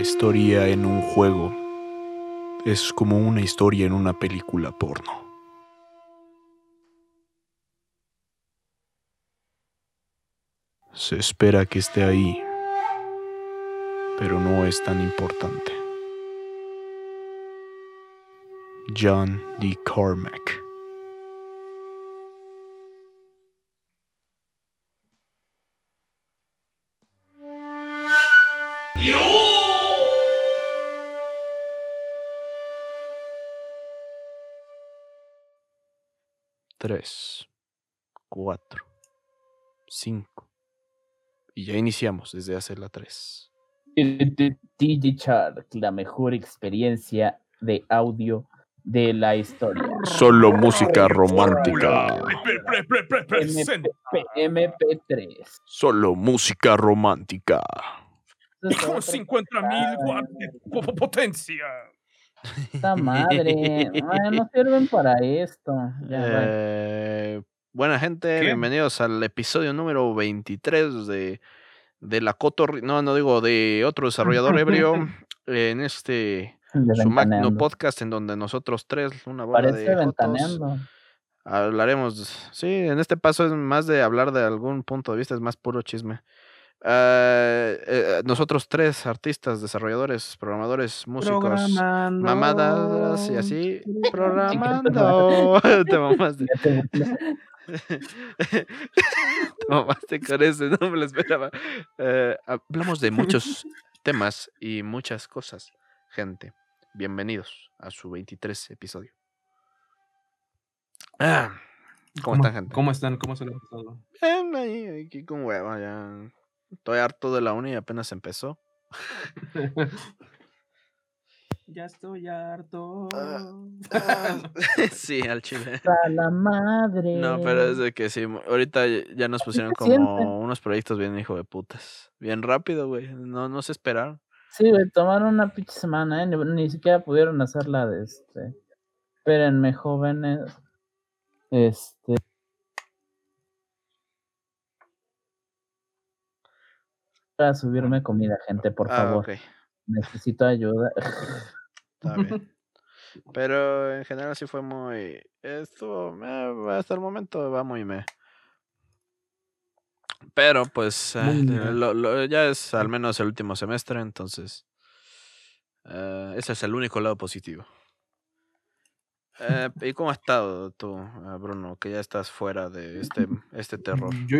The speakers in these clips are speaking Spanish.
Historia en un juego es como una historia en una película porno. Se espera que esté ahí, pero no es tan importante. John D. Carmack. Tres, cuatro, cinco. Y ya iniciamos desde hace la tres. DJ Shark, la mejor experiencia de audio de la historia. Solo música romántica. MP3. Solo música romántica. Con 50 mil watts de potencia. Esta madre. Ay, no sirven para esto. Ya. Eh, buena gente, ¿Qué? bienvenidos al episodio número 23 de, de la Cotor... No, no digo, de otro desarrollador ebrio. en este De su magno podcast en donde nosotros tres, una bola Parece de jotos, hablaremos. Sí, en este paso es más de hablar de algún punto de vista, es más puro chisme. Ah, eh, nosotros tres, artistas, desarrolladores, programadores, músicos, mamadas y así, programando. Te mamaste. Te mamaste con ese, no me lo esperaba. Eh, hablamos de muchos temas y muchas cosas, gente. Bienvenidos a su 23 episodio. Ah, ¿Cómo están, gente? ¿Cómo están? ¿Cómo se lo han pasado? Bien, ahí, aquí con hueva, ya. Estoy harto de la uni y apenas empezó. Ya estoy harto. Ah, sí, al chile. A la madre. No, pero es de que sí, ahorita ya- nos pusieron siente? como unos proyectos bien hijo de putas. Bien rápido, güey. No, no se esperaron. Sí, güey, tomaron una pinche semana, ¿eh? Ni, ni siquiera pudieron hacerla de este. Espérenme, jóvenes. Este. Para subirme comida, gente, por Ah, favor. Necesito ayuda. Está bien. Pero en general sí fue muy. Estuvo. eh, hasta el momento va muy me. Pero pues. eh, lo- lo- ya es al menos el último semestre, entonces. eh, ese es el único lado positivo. Eh, ¿Y cómo has estado tú, Bruno? Que ya estás fuera de este, este terror. Yo,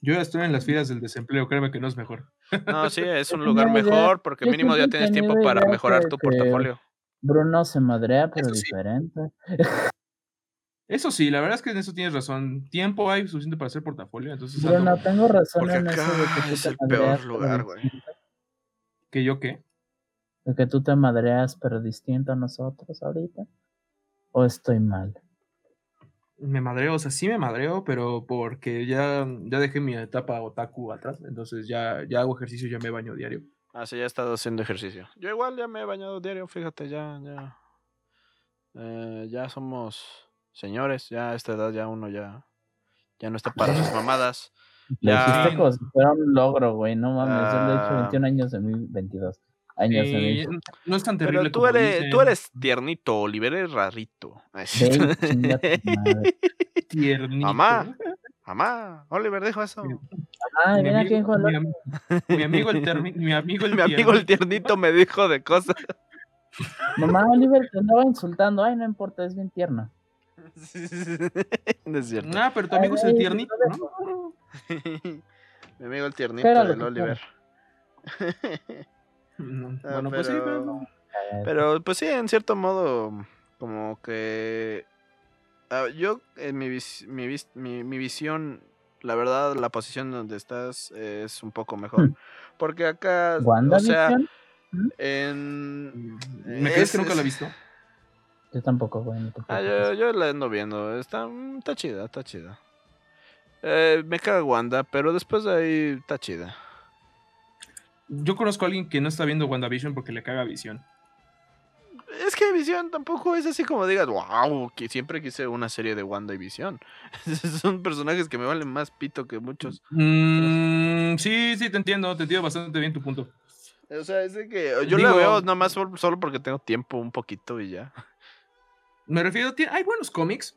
yo ya estoy en las filas del desempleo, créeme que no es mejor. No, sí, es un lugar mejor porque mínimo ya tienes tiempo para mejorar tu portafolio. Bruno se madrea, pero sí. diferente. Eso sí, la verdad es que en eso tienes razón. Tiempo hay suficiente para hacer portafolio, entonces Bruno, ando- tengo razón Porque en eso de que es el peor lugar, güey. ¿que yo qué? De que tú te madreas, pero distinto a nosotros ahorita. ¿O estoy mal? Me madreo, o sea, sí me madreo, pero porque ya, ya dejé mi etapa otaku atrás, entonces ya, ya hago ejercicio, ya me baño diario. Ah, sí, ya he estado haciendo ejercicio. Yo igual ya me he bañado diario, fíjate, ya, ya. eh, ya somos señores, ya a esta edad ya uno ya, ya no está para sus mamadas. Lo Ya. hiciste como si fuera un logro, güey. No mames, yo lo he hecho Ah. 21 años en mi 22 años Eh, no es tan terrible Pero tú como eres, tú eres tiernito, Oliver, eres rarito. Sí. Tiernito. Mamá. Mamá, Oliver dijo eso. Mi- Ay, mi mira amigo- quién mi, amigo el mi amigo el Mi amigo el tiernito. tiernito me dijo de cosas. Mamá Oliver te andaba insultando. Ay, no importa, es bien tierno. no es cierto. Ah, pero tu amigo es el tiernito, no. Mi amigo el tiernito del Oliver. No, Ah, Bueno, pues sí, pero-. Eh, pues sí, en cierto modo, como que ah, yo en mi, vis- mi, vis- mi, mi visión, la verdad, la posición donde estás es un poco mejor. Hmm. Porque acá, o sea, en... ¿Me crees es- que nunca la he visto? Yo tampoco, güey. Ah, yo, yo la ando viendo, está, mm, está chida, está chida. Eh, me caga Wanda, pero después de ahí está chida. Yo conozco a alguien que no está viendo WandaVision porque le caga visión. Es que Visión tampoco es así como digas, wow, que siempre quise una serie de Wanda y Visión. Son personajes que me valen más pito que muchos. Mm, sí, sí, te entiendo, te entiendo bastante bien tu punto. O sea, es de que yo la veo nada más solo porque tengo tiempo un poquito y ya. Me refiero, hay buenos cómics.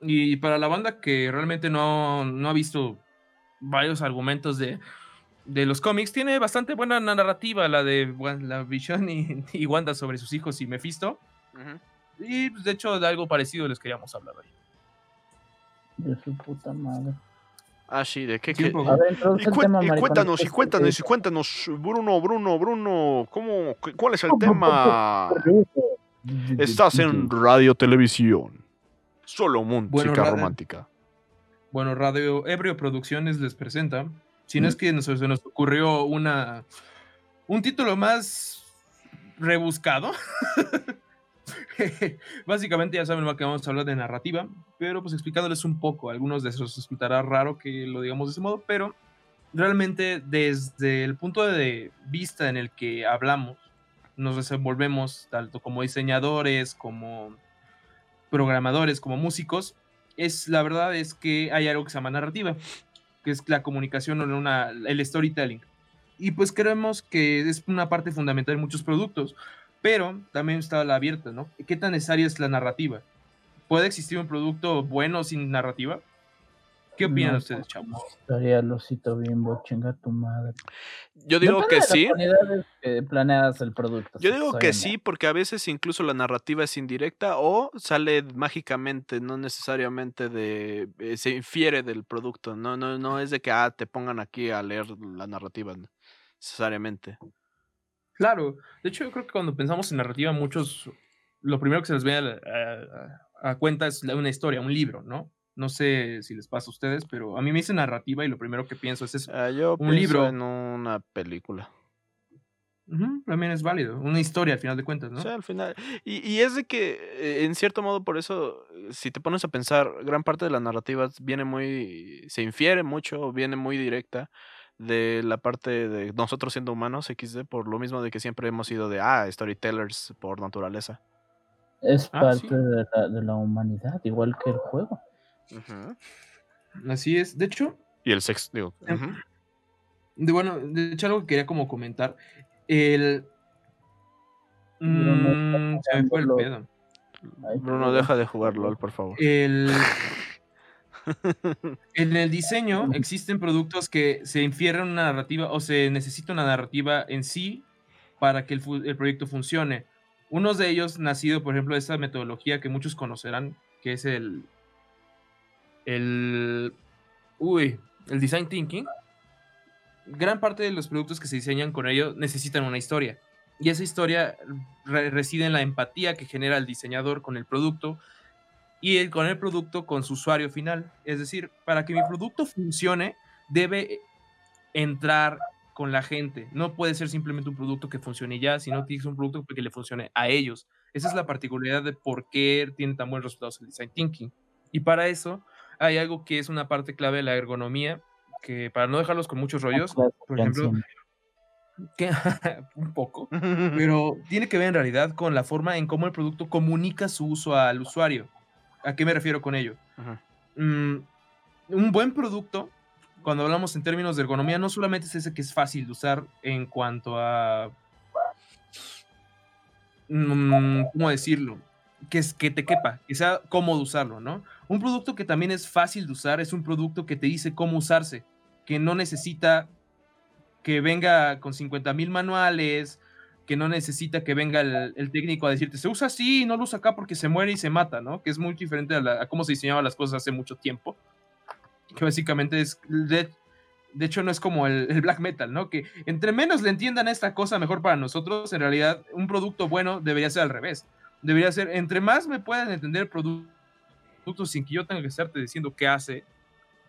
Y para la banda que realmente no, no ha visto varios argumentos de, de los cómics, tiene bastante buena narrativa la de la Vision y, Wanda sobre sus hijos y Mephisto. Y pues, de hecho de algo parecido les queríamos hablar hoy. De su puta madre. Ah, sí, ¿de qué? qué? y, cuéntanos, y cuéntanos, y cuéntanos, Bruno, Bruno, Bruno, ¿cómo, ¿cuál es el tema? Estás en radio televisión. Solo música romántica. Bueno, Radio Ebrio Producciones les presenta. Si no es que se nos ocurrió una un título más rebuscado. Básicamente ya saben que vamos a hablar de narrativa, pero pues explicándoles un poco, algunos de esos resultará raro que lo digamos de ese modo, pero realmente desde el punto de vista en el que hablamos, nos desenvolvemos tanto como diseñadores, como programadores, como músicos, es la verdad es que hay algo que se llama narrativa, que es la comunicación o el storytelling. Y pues creemos que es una parte fundamental de muchos productos pero también está la abierta, ¿no? ¿Qué tan necesaria es la narrativa? ¿Puede existir un producto bueno sin narrativa? ¿Qué opinan ustedes, chavos? Estaría losito bimbo, chinga tu madre. Yo digo que sí. planeadas el producto. Yo digo que sí, porque a veces incluso la narrativa es indirecta o sale mágicamente, no necesariamente de. Eh, se infiere del producto. No, no, no es de que ah, te pongan aquí a leer la narrativa necesariamente. Claro, de hecho yo creo que cuando pensamos en narrativa, muchos, lo primero que se les viene a, cuenta es una historia, un libro, ¿no? No sé si les pasa a ustedes, pero a mí me dice narrativa y lo primero que pienso es eso. Ah, yo un libro. en una película. también es válido, una historia al final de cuentas, ¿no? Sí, al final. Y, y, es de que, eh, en cierto modo, por eso, si te pones a pensar, gran parte de la narrativa viene muy, se infiere mucho, viene muy directa de la parte de nosotros siendo humanos, XD, por lo mismo de que siempre hemos sido de, ah, storytellers por naturaleza. Es ah, parte de, la, humanidad, igual que el juego. Así es, de hecho. Y el sexo, digo. Em, de, bueno, de hecho, algo que quería como comentar. El. Mm, se me fue el pedo. Bruno, deja de jugar LOL, por favor. El. en el diseño existen productos que se infieren una narrativa o se necesita una narrativa en sí para que el, proyecto funcione. Uno de ellos nacido, por ejemplo, de esta metodología que muchos conocerán, que es el, el, uy, el design thinking. Gran parte de los productos que se diseñan con ello necesitan una historia. Y esa historia reside en la empatía que genera el diseñador con el producto, y el, con el producto con su usuario final. Es decir, para que mi producto funcione, debe entrar con la gente. No puede ser simplemente un producto que funcione ya, sino que ser un producto que le funcione a ellos. Esa es la particularidad de por qué tiene tan buenos resultados el design thinking. Y para eso hay algo que es una parte clave de la ergonomía, que para no dejarlos con muchos rollos, por ejemplo, que, un poco, pero tiene que ver en realidad con la forma en cómo el producto comunica su uso al usuario. ¿A qué me refiero con ello? Mm, un buen producto, cuando hablamos en términos de ergonomía, no solamente es ese que es fácil de usar en cuanto a... Mm, ¿Cómo decirlo? Que, es, que te quepa, que sea cómodo usarlo, ¿no? Un producto que también es fácil de usar es un producto que te dice cómo usarse, que no necesita que venga con 50 mil manuales, que no necesita que venga el, técnico a decirte, se usa así, no lo usa acá porque se muere y se mata, ¿no? Que es muy diferente a, cómo se diseñaban las cosas hace mucho tiempo. Que básicamente es, de, hecho no es como el, black metal, ¿no? Que entre menos le entiendan esta cosa, mejor para nosotros. En realidad, un producto bueno debería ser al revés. Debería ser, entre más me puedan entender el producto sin que yo tenga que estarte diciendo qué hace,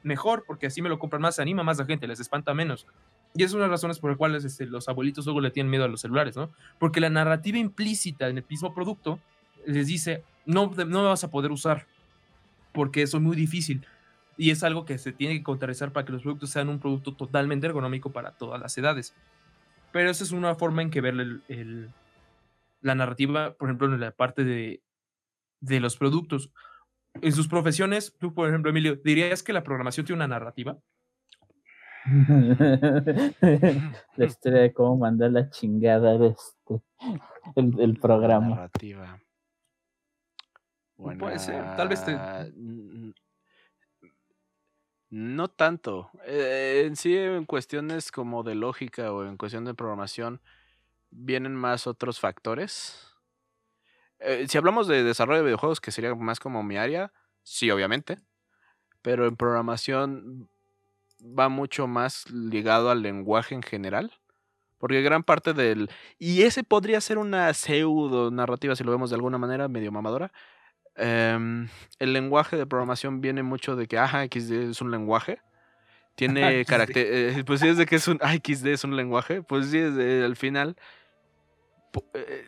mejor, porque así me lo compran más, se anima más la gente, les espanta menos. Y es una de las razones por las cuales este, los abuelitos luego le tienen miedo a los celulares, ¿no? Porque la narrativa implícita en el mismo producto les dice, no, no me vas a poder usar, porque eso es muy difícil. Y es algo que se tiene que contrarrestar para que los productos sean un producto totalmente ergonómico para todas las edades. Pero esa es una forma en que ver el, la narrativa, por ejemplo, en la parte de, de los productos. En sus profesiones, tú, por ejemplo, Emilio, ¿dirías que la programación tiene una narrativa? la historia de cómo mandar la chingada de este el, programa. narrativa. Bueno, puede ser, tal vez te... No tanto. Eh, en sí, en cuestiones como de lógica o en cuestión de programación, vienen más otros factores. Eh, si hablamos de desarrollo de videojuegos, que sería más como mi área, sí, obviamente. Pero en programación va mucho más ligado al lenguaje en general. Porque gran parte del... Y ese podría ser una pseudo narrativa, si lo vemos de alguna manera, medio mamadora. Em, el lenguaje de programación viene mucho de que, ajá, XD es un lenguaje. Tiene carácter... Eh, pues sí, es de que es un... XD es un lenguaje. Pues sí, es al final... Eh,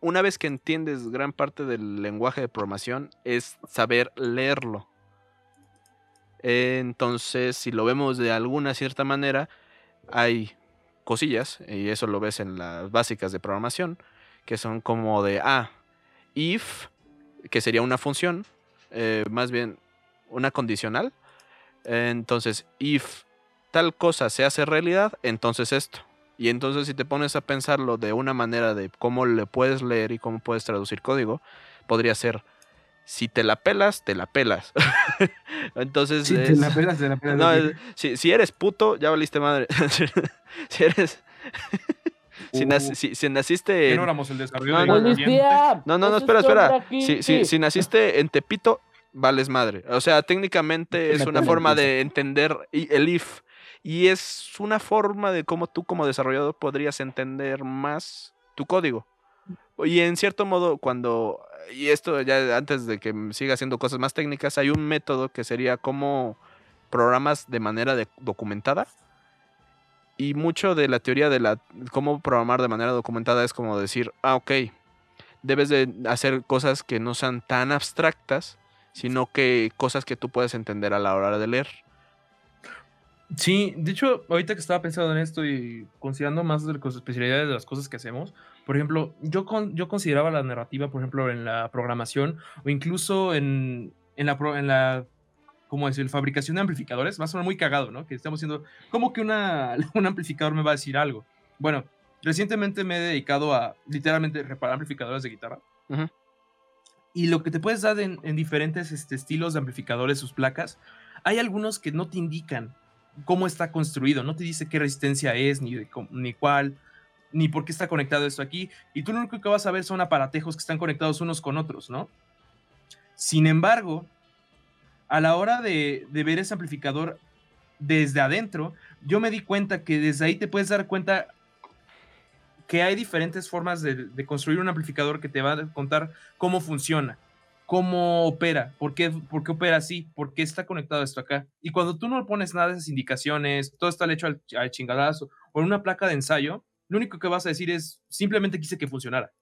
una vez que entiendes gran parte del lenguaje de programación, es saber leerlo. Entonces, si lo vemos de alguna cierta manera, hay cosillas, y eso lo ves en las básicas de programación, que son como de, ah, if, que sería una función, eh, más bien una condicional. Entonces, if tal cosa se hace realidad, entonces esto. Y entonces si te pones a pensarlo de una manera de cómo le puedes leer y cómo puedes traducir código, podría ser si te la pelas, te la pelas. Entonces. Si te la pelas, te la pelas. si, eres puto, ya valiste madre. si eres. Uh. si, naciste. En... No, el desarrollo no, no, no, no, no, espera, espera. Si, si, naciste en Tepito, vales madre. O sea, técnicamente es una forma de entender el if. Y es una forma de cómo tú, como desarrollador, podrías entender más tu código. Y en cierto modo, cuando, y esto ya antes de que siga haciendo cosas más técnicas, hay un método que sería como programas de manera documentada. Y mucho de la teoría de la cómo programar de manera documentada es como decir, ah, ok, debes de hacer cosas que no sean tan abstractas, sino que cosas que tú puedes entender a la hora de leer. Sí, de hecho, ahorita que estaba pensando en esto y considerando más de las especialidades de las cosas que hacemos, por ejemplo, yo, yo consideraba la narrativa, por ejemplo, en la programación o incluso en, en la, en la ¿cómo decir? fabricación de amplificadores. Va a sonar muy cagado, ¿no? Que estamos haciendo, ¿cómo que una, un amplificador me va a decir algo? Bueno, recientemente me he dedicado a literalmente reparar amplificadores de guitarra. Y lo que te puedes dar en, en diferentes este, estilos de amplificadores, sus placas, hay algunos que no te indican cómo está construido, no te dice qué resistencia es, ni, ni cuál, ni por qué está conectado esto aquí, y tú lo único que vas a ver son aparatejos que están conectados unos con otros, ¿no? Sin embargo, a la hora de, ver ese amplificador desde adentro, yo me di cuenta que desde ahí te puedes dar cuenta que hay diferentes formas de, construir un amplificador que te va a contar cómo funciona cómo opera, por qué, por qué opera así, por qué está conectado esto acá. Y cuando tú no pones nada de esas indicaciones, todo está hecho al, chingadazo, o en una placa de ensayo, lo único que vas a decir es simplemente quise que funcionara.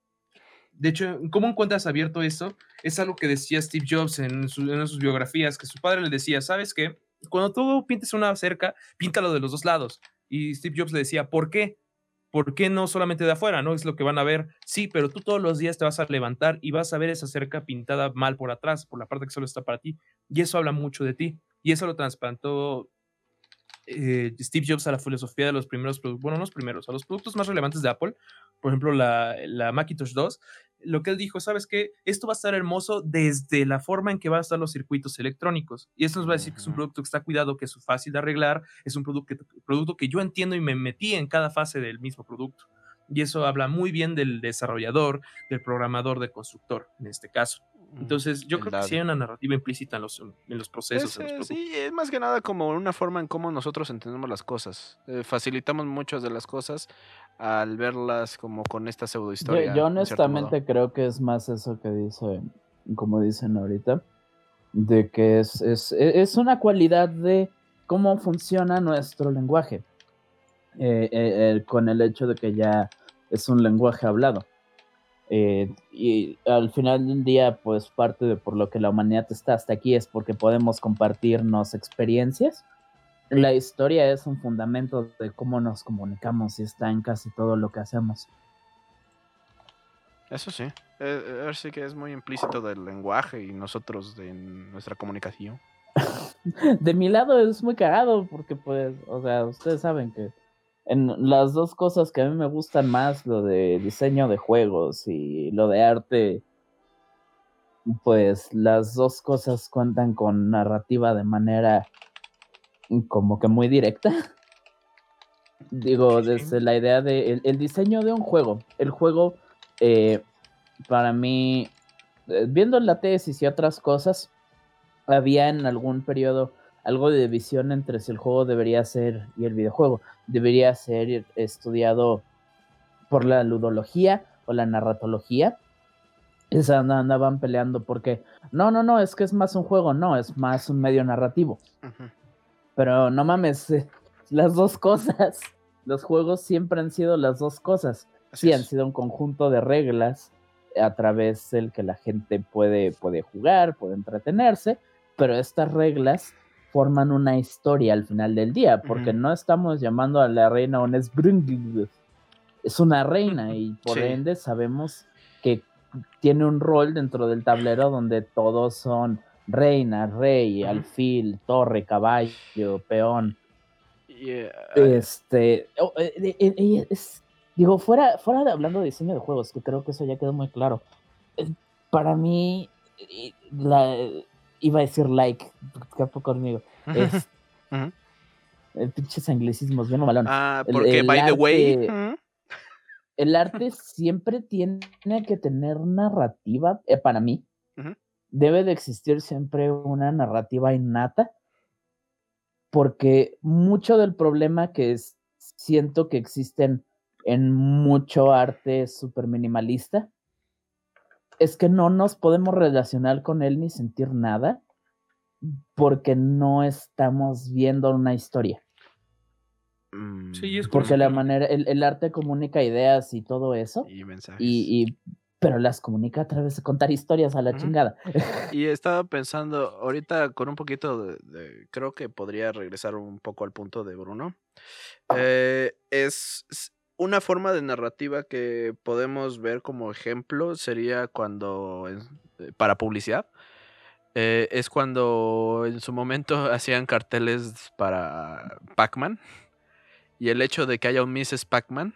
De hecho, ¿cómo encuentras abierto eso? Es algo que decía Steve Jobs en, en sus biografías, que su padre le decía, ¿sabes qué? Cuando tú pintes una cerca, píntalo de los dos lados. Y Steve Jobs le decía, ¿por qué? ¿Por qué no solamente de afuera? ¿No? Es lo que van a ver. Sí, pero tú todos los días te vas a levantar y vas a ver esa cerca pintada mal por atrás, por la parte que solo está para ti. Y eso habla mucho de ti. Y eso lo trasplantó eh, Steve Jobs a la filosofía de los primeros productos, bueno, no los primeros, a los productos más relevantes de Apple, por ejemplo, la, la Macintosh 2, lo que él dijo, ¿sabes qué? Esto va a estar hermoso desde la forma en que van a estar los circuitos electrónicos. Y esto nos va a decir que es un producto que está cuidado, que es fácil de arreglar, es un producto que, producto que yo entiendo y me metí en cada fase del mismo producto. Y eso habla muy bien del desarrollador, del programador, del constructor, en este caso. Entonces, yo creo que sí hay una narrativa implícita en los, en los procesos. sí, es más que nada como una forma en cómo nosotros entendemos las cosas. Eh, facilitamos muchas de las cosas al verlas como con esta pseudo historia. Yo, honestamente creo que es más eso que dice, como dicen ahorita, de que es, es, es una cualidad de cómo funciona nuestro lenguaje, eh, eh, con el hecho de que ya es un lenguaje hablado. Eh, y al final del día, pues parte de por lo que la humanidad está hasta aquí es porque podemos compartirnos experiencias. La historia es un fundamento de cómo nos comunicamos y está en casi todo lo que hacemos. Eso sí, eh, sí que es muy implícito del lenguaje y nosotros de nuestra comunicación. de mi lado es muy cagado porque pues, o sea, ustedes saben que en las dos cosas que a mí me gustan más, lo de diseño de juegos y lo de arte, pues las dos cosas cuentan con narrativa de manera como que muy directa. Digo, desde la idea de el, diseño de un juego. El juego, eh, para mí, eh, viendo la tesis y otras cosas, había en algún periodo algo de división entre si el juego debería ser y el videojuego. Debería ser estudiado por la ludología o la narratología. Esa andaban peleando porque no, no, no, es que es más un juego, no, es más un medio narrativo. Pero no mames, eh, las dos cosas. Los juegos siempre han sido las dos cosas. sí, han sido un conjunto de reglas a través del que la gente puede, puede jugar, puede entretenerse, pero estas reglas forman una historia al final del día, porque no estamos llamando a la reina un es una reina y por ende sabemos que tiene un rol dentro del tablero donde todos son reina, rey, alfil, torre, caballo, peón. Este, oh, eh, eh, eh, digo, fuera, fuera de hablando de diseño de juegos, que creo que eso ya quedó muy claro. Para mí, la, iba a decir like, poco conmigo. Es, pinches anglicismos, bien malón. Ah, porque by the way. El arte siempre tiene que tener narrativa, para mí. Debe de existir siempre una narrativa innata porque mucho del problema que siento que existen en mucho arte súper minimalista es que no nos podemos relacionar con él ni sentir nada porque no estamos viendo una historia. Sí, es porque la manera, el, arte comunica ideas y todo eso. Y mensajes. y, pero las comunica a través de contar historias a la chingada. Y estaba pensando, ahorita con un poquito de, creo que podría regresar un poco al punto de Bruno. Eh, es una forma de narrativa que podemos ver como ejemplo sería cuando, eh, para publicidad, eh, es cuando en su momento hacían carteles para Pac-Man. Y el hecho de que haya un Mrs. Pac-Man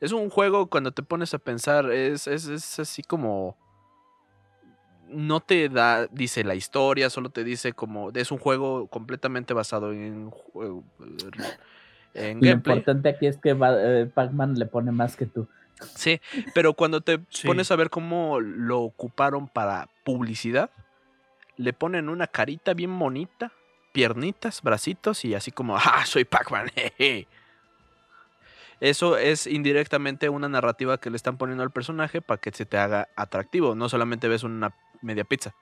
es un juego cuando te pones a pensar, es, es, así como... No te da, dice la historia, solo te dice como... Es un juego completamente basado en Lo importante aquí es que eh, Pac-Man le pone más que tú. Sí, pero cuando te pones a ver cómo lo ocuparon para publicidad, le ponen una carita bien bonita, piernitas, bracitos y así como, ¡ah, soy Pac-Man! Eso es indirectamente una narrativa que le están poniendo al personaje para que se te haga atractivo. No solamente ves una media pizza.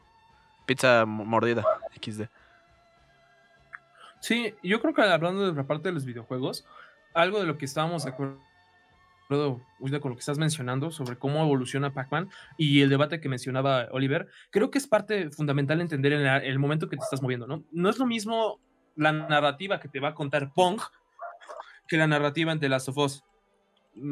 Pizza mordida, XD. Sí, yo creo que hablando de la parte de los videojuegos, algo de lo que estábamos de acuerdo con lo que estás mencionando sobre cómo evoluciona Pac-Man y el debate que mencionaba Oliver, creo que es parte fundamental entender en el momento que te estás moviendo, ¿no? No es lo mismo la narrativa que te va a contar Pong que la narrativa ante Last of Us.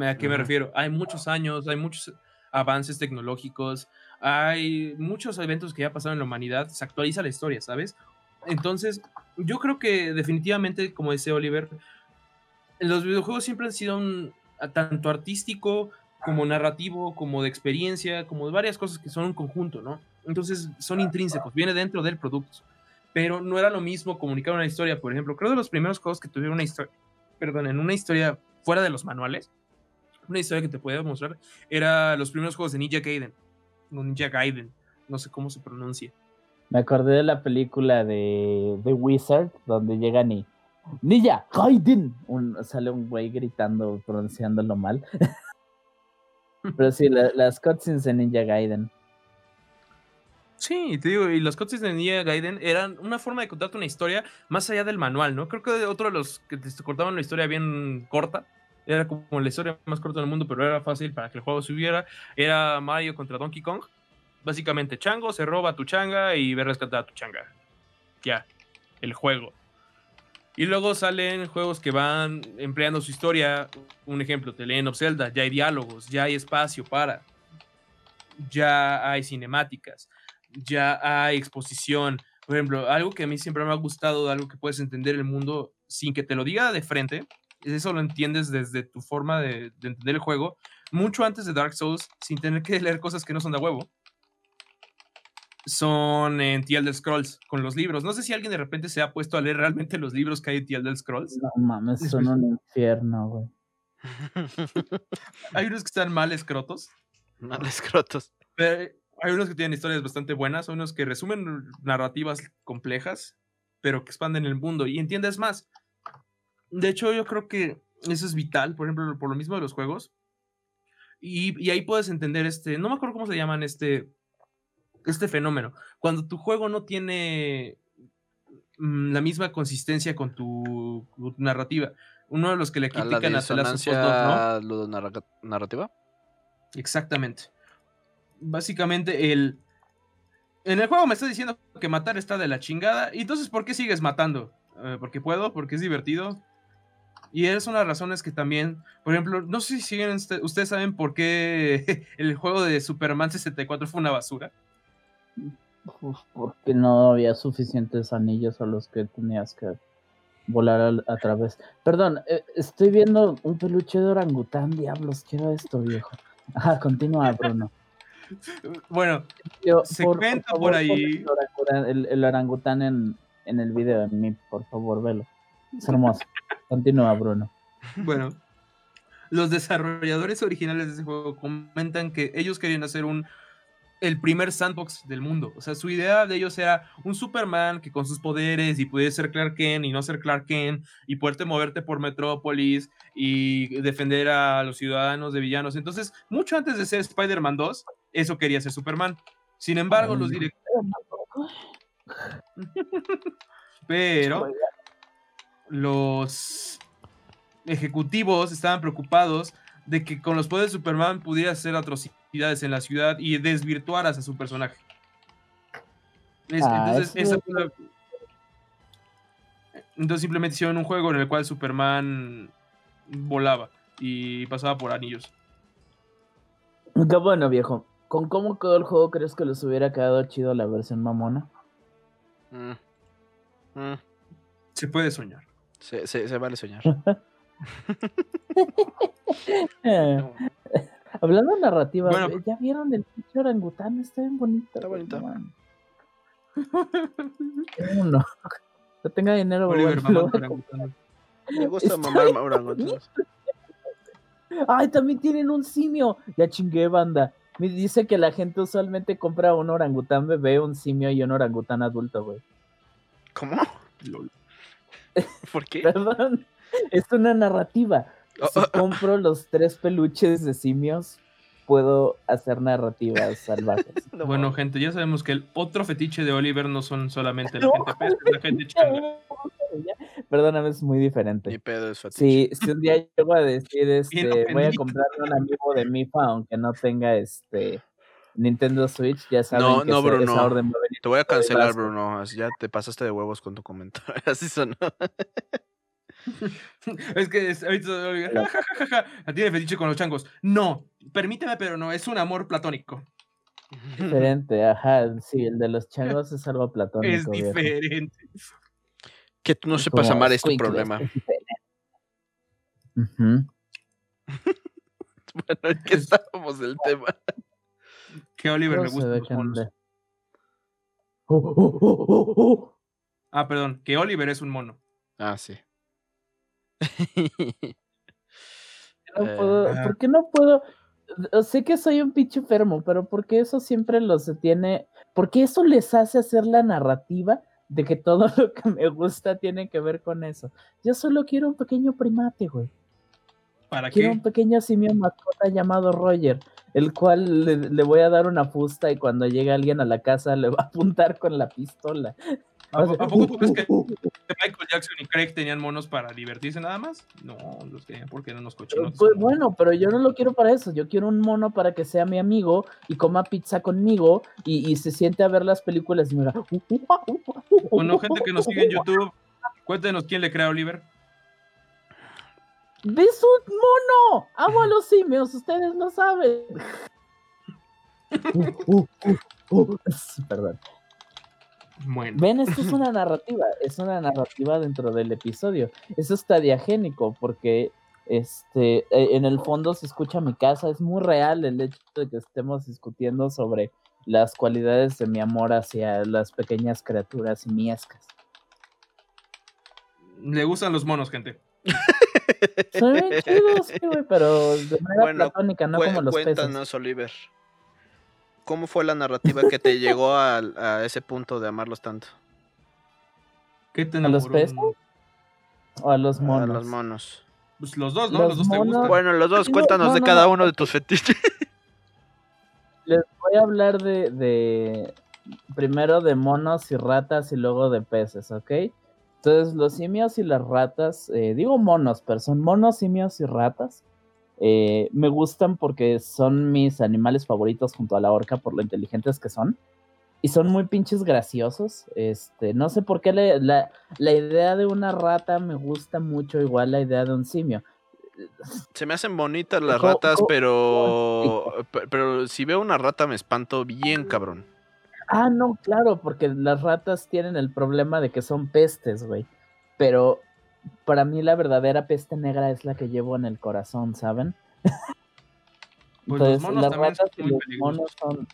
¿A qué me refiero? Hay muchos años, hay muchos avances tecnológicos, hay muchos eventos que ya pasaron en la humanidad, se actualiza la historia, ¿sabes? Entonces, yo creo que definitivamente, como dice Oliver, los videojuegos siempre han sido un, tanto artístico como narrativo, como de experiencia, como de varias cosas que son un conjunto, ¿no? Entonces, son intrínsecos, viene dentro del producto. Pero no era lo mismo comunicar una historia, por ejemplo, creo de los primeros juegos que tuvieron una historia, perdón, en una historia fuera de los manuales, una historia que te puedo mostrar, era los primeros juegos de Ninja Gaiden, no Ninja Gaiden, no sé cómo se pronuncia. Me acordé de la película de The Wizard, donde llegan y Ninja Gaiden, sale un güey gritando, pronunciándolo mal. Pero sí, las cutscenes de Ninja Gaiden. Sí, te digo, y los cutscenes de Ninja Gaiden eran una forma de contarte una historia más allá del manual, ¿no? Creo que otro de los que te cortaban la historia bien corta, era como la historia más corta del mundo, pero era fácil para que el juego subiera, era Mario contra Donkey Kong. Básicamente, Chango se roba tu changa y ve rescatar a tu changa. Ya, el juego. Y luego salen juegos que van empleando su historia. Un ejemplo, The Legend of Zelda, ya hay diálogos, ya hay espacio para, ya hay cinemáticas ya hay exposición. Por ejemplo, algo que a mí siempre me ha gustado, algo que puedes entender el mundo sin que te lo diga de frente, eso lo entiendes desde tu forma de, entender el juego, mucho antes de Dark Souls, sin tener que leer cosas que no son de huevo. Son en The Elder Scrolls, con los libros. No sé si alguien de repente se ha puesto a leer realmente los libros que hay en The Elder Scrolls. No mames, son un infierno, güey. hay unos que están mal escrotos. Mal escrotos. Pero hay unos que tienen historias bastante buenas, hay unos que resumen narrativas complejas, pero que expanden el mundo y entiendes más. De hecho, yo creo que eso es vital, por ejemplo, por lo mismo de los juegos. Y, ahí puedes entender este, no me acuerdo cómo se llaman este, este fenómeno. Cuando tu juego no tiene mm, la misma consistencia con tu, narrativa. Uno de los que le critican a, la ¿no? narrativa. Exactamente básicamente el... En el juego me estás diciendo que matar está de la chingada. ¿Y entonces por qué sigues matando? Eh, porque puedo, porque es divertido. Y es una de las razones que también, por ejemplo, no sé si ustedes saben por qué el juego de Superman 64 fue una basura. Porque no había suficientes anillos a los que tenías que volar a, través. Perdón, eh, estoy viendo un peluche de orangután, diablos, quiero esto, viejo. Ajá, continúa, Bruno. Bueno, se cuenta por, ahí. El, orangután en, en, el video de mí, por favor, velo. Es hermoso. Continúa, Bruno. Bueno, los desarrolladores originales de ese juego comentan que ellos querían hacer un el primer sandbox del mundo. O sea, su idea de ellos era un Superman que con sus poderes y pudiera ser Clark Kent y no ser Clark Kent y poderte moverte por Metrópolis y defender a los ciudadanos de villanos. Entonces, mucho antes de ser Spider-Man 2, eso quería ser Superman. Sin embargo, los directores... Pero los ejecutivos estaban preocupados de que con los poderes de Superman pudiera hacer en la ciudad y desvirtuaras a su personaje. Ah, entonces, entonces simplemente hicieron un juego en el cual Superman volaba y pasaba por anillos. Qué bueno, viejo. ¿Con cómo quedó el juego crees que les hubiera quedado chido la versión mamona? Mm. Mm. Se puede soñar. Se, se, vale soñar. Hablando de narrativa, ¿ya vieron el pinche orangután? Está bien bonito. Está bonito. Uno. No tenga dinero, Oliver, Me gusta mamar orangutanes. Ay, también tienen un simio. Ya chingué, banda. Me dice que la gente usualmente compra un orangután bebé, un simio y un orangután adulto, güey. ¿Cómo? ¿Por qué? Perdón, es una narrativa. Si oh, oh. compro los tres peluches de simios, puedo hacer narrativas salvajes. bueno, gente, ya sabemos que el otro fetiche de Oliver no son solamente la gente pez, la gente changa. Perdóname, es muy diferente. Mi pedo es fetiche. Si, un día llego a decir, este, voy a comprarle un amigo de MIFA, aunque no tenga este Nintendo Switch, ya saben no, que no, Bruno. orden Te voy a cancelar, Bruno. Ya te pasaste de huevos con tu comentario. Así sonó. Es que ahorita tiene fetiche con los changos. No, permíteme, pero no, es un amor platónico. Diferente, ajá, sí, el de los changos es algo platónico. Es diferente. Que tú no sepas amar es tu problema. bueno, ¿en qué estábamos del tema? Que Oliver me gusta oh, oh, oh, ah, perdón, que Oliver es un mono. Ah, sí. no puedo, eh, ¿Por qué no puedo? Sé que soy un pinche enfermo, pero ¿por qué eso siempre lo se tiene? Porque eso les hace hacer la narrativa de que todo lo que me gusta tiene que ver con eso. Yo solo quiero un pequeño primate, güey. ¿Para quiero un pequeño simio mascota llamado Roger, el cual le, le, voy a dar una fusta y cuando llegue alguien a la casa le va a apuntar con la pistola. ¿A, poco tú crees que Michael Jackson y Craig tenían monos para divertirse nada más? No, los tenían porque eran unos cochinos. Pues bueno, pero yo no lo quiero para eso. Yo quiero un mono para que sea mi amigo y coma pizza conmigo y, se siente a ver las películas y me diga. Bueno, gente que nos sigue en YouTube, cuéntenos quién le crea a Oliver. ¡Ves un mono! Amo a los simios, ustedes lo saben. Perdón. Bueno. Ven, esto es una narrativa, es una narrativa dentro del episodio. Eso está diagénico porque este, e, en el fondo se escucha mi casa, es muy real el hecho de que estemos discutiendo sobre las cualidades de mi amor hacia las pequeñas criaturas miescas. Le gustan los monos, gente. Son bien chidos, sí, güey, pero de manera platónica, no como los cuéntanos, Oliver. ¿Cómo fue la narrativa que te llegó a, a, ese punto de amarlos tanto? ¿Qué te ¿A los peces? ¿O a los monos? A los monos. Pues los dos, ¿no? Los, dos te gustan. Bueno, los dos, cuéntanos de cada uno de tus fetiches. Les voy a hablar de, de, primero de monos y ratas y luego de peces, ¿ok? Entonces, los simios y las ratas, eh, digo monos, pero son monos, simios y ratas. Eh, me gustan porque son mis animales favoritos junto a la orca por lo inteligentes que son. Y son muy pinches graciosos. Este, no sé por qué la, la, idea de una rata me gusta mucho, igual la idea de un simio. Se me hacen bonitas las ratas, pero, pero si veo una rata me espanto bien, cabrón. Ah, no, claro, porque las ratas tienen el problema de que son pestes, güey. Pero para mí la verdadera peste negra es la que llevo en el corazón, ¿saben? Pues Entonces, las ratas y los monos son.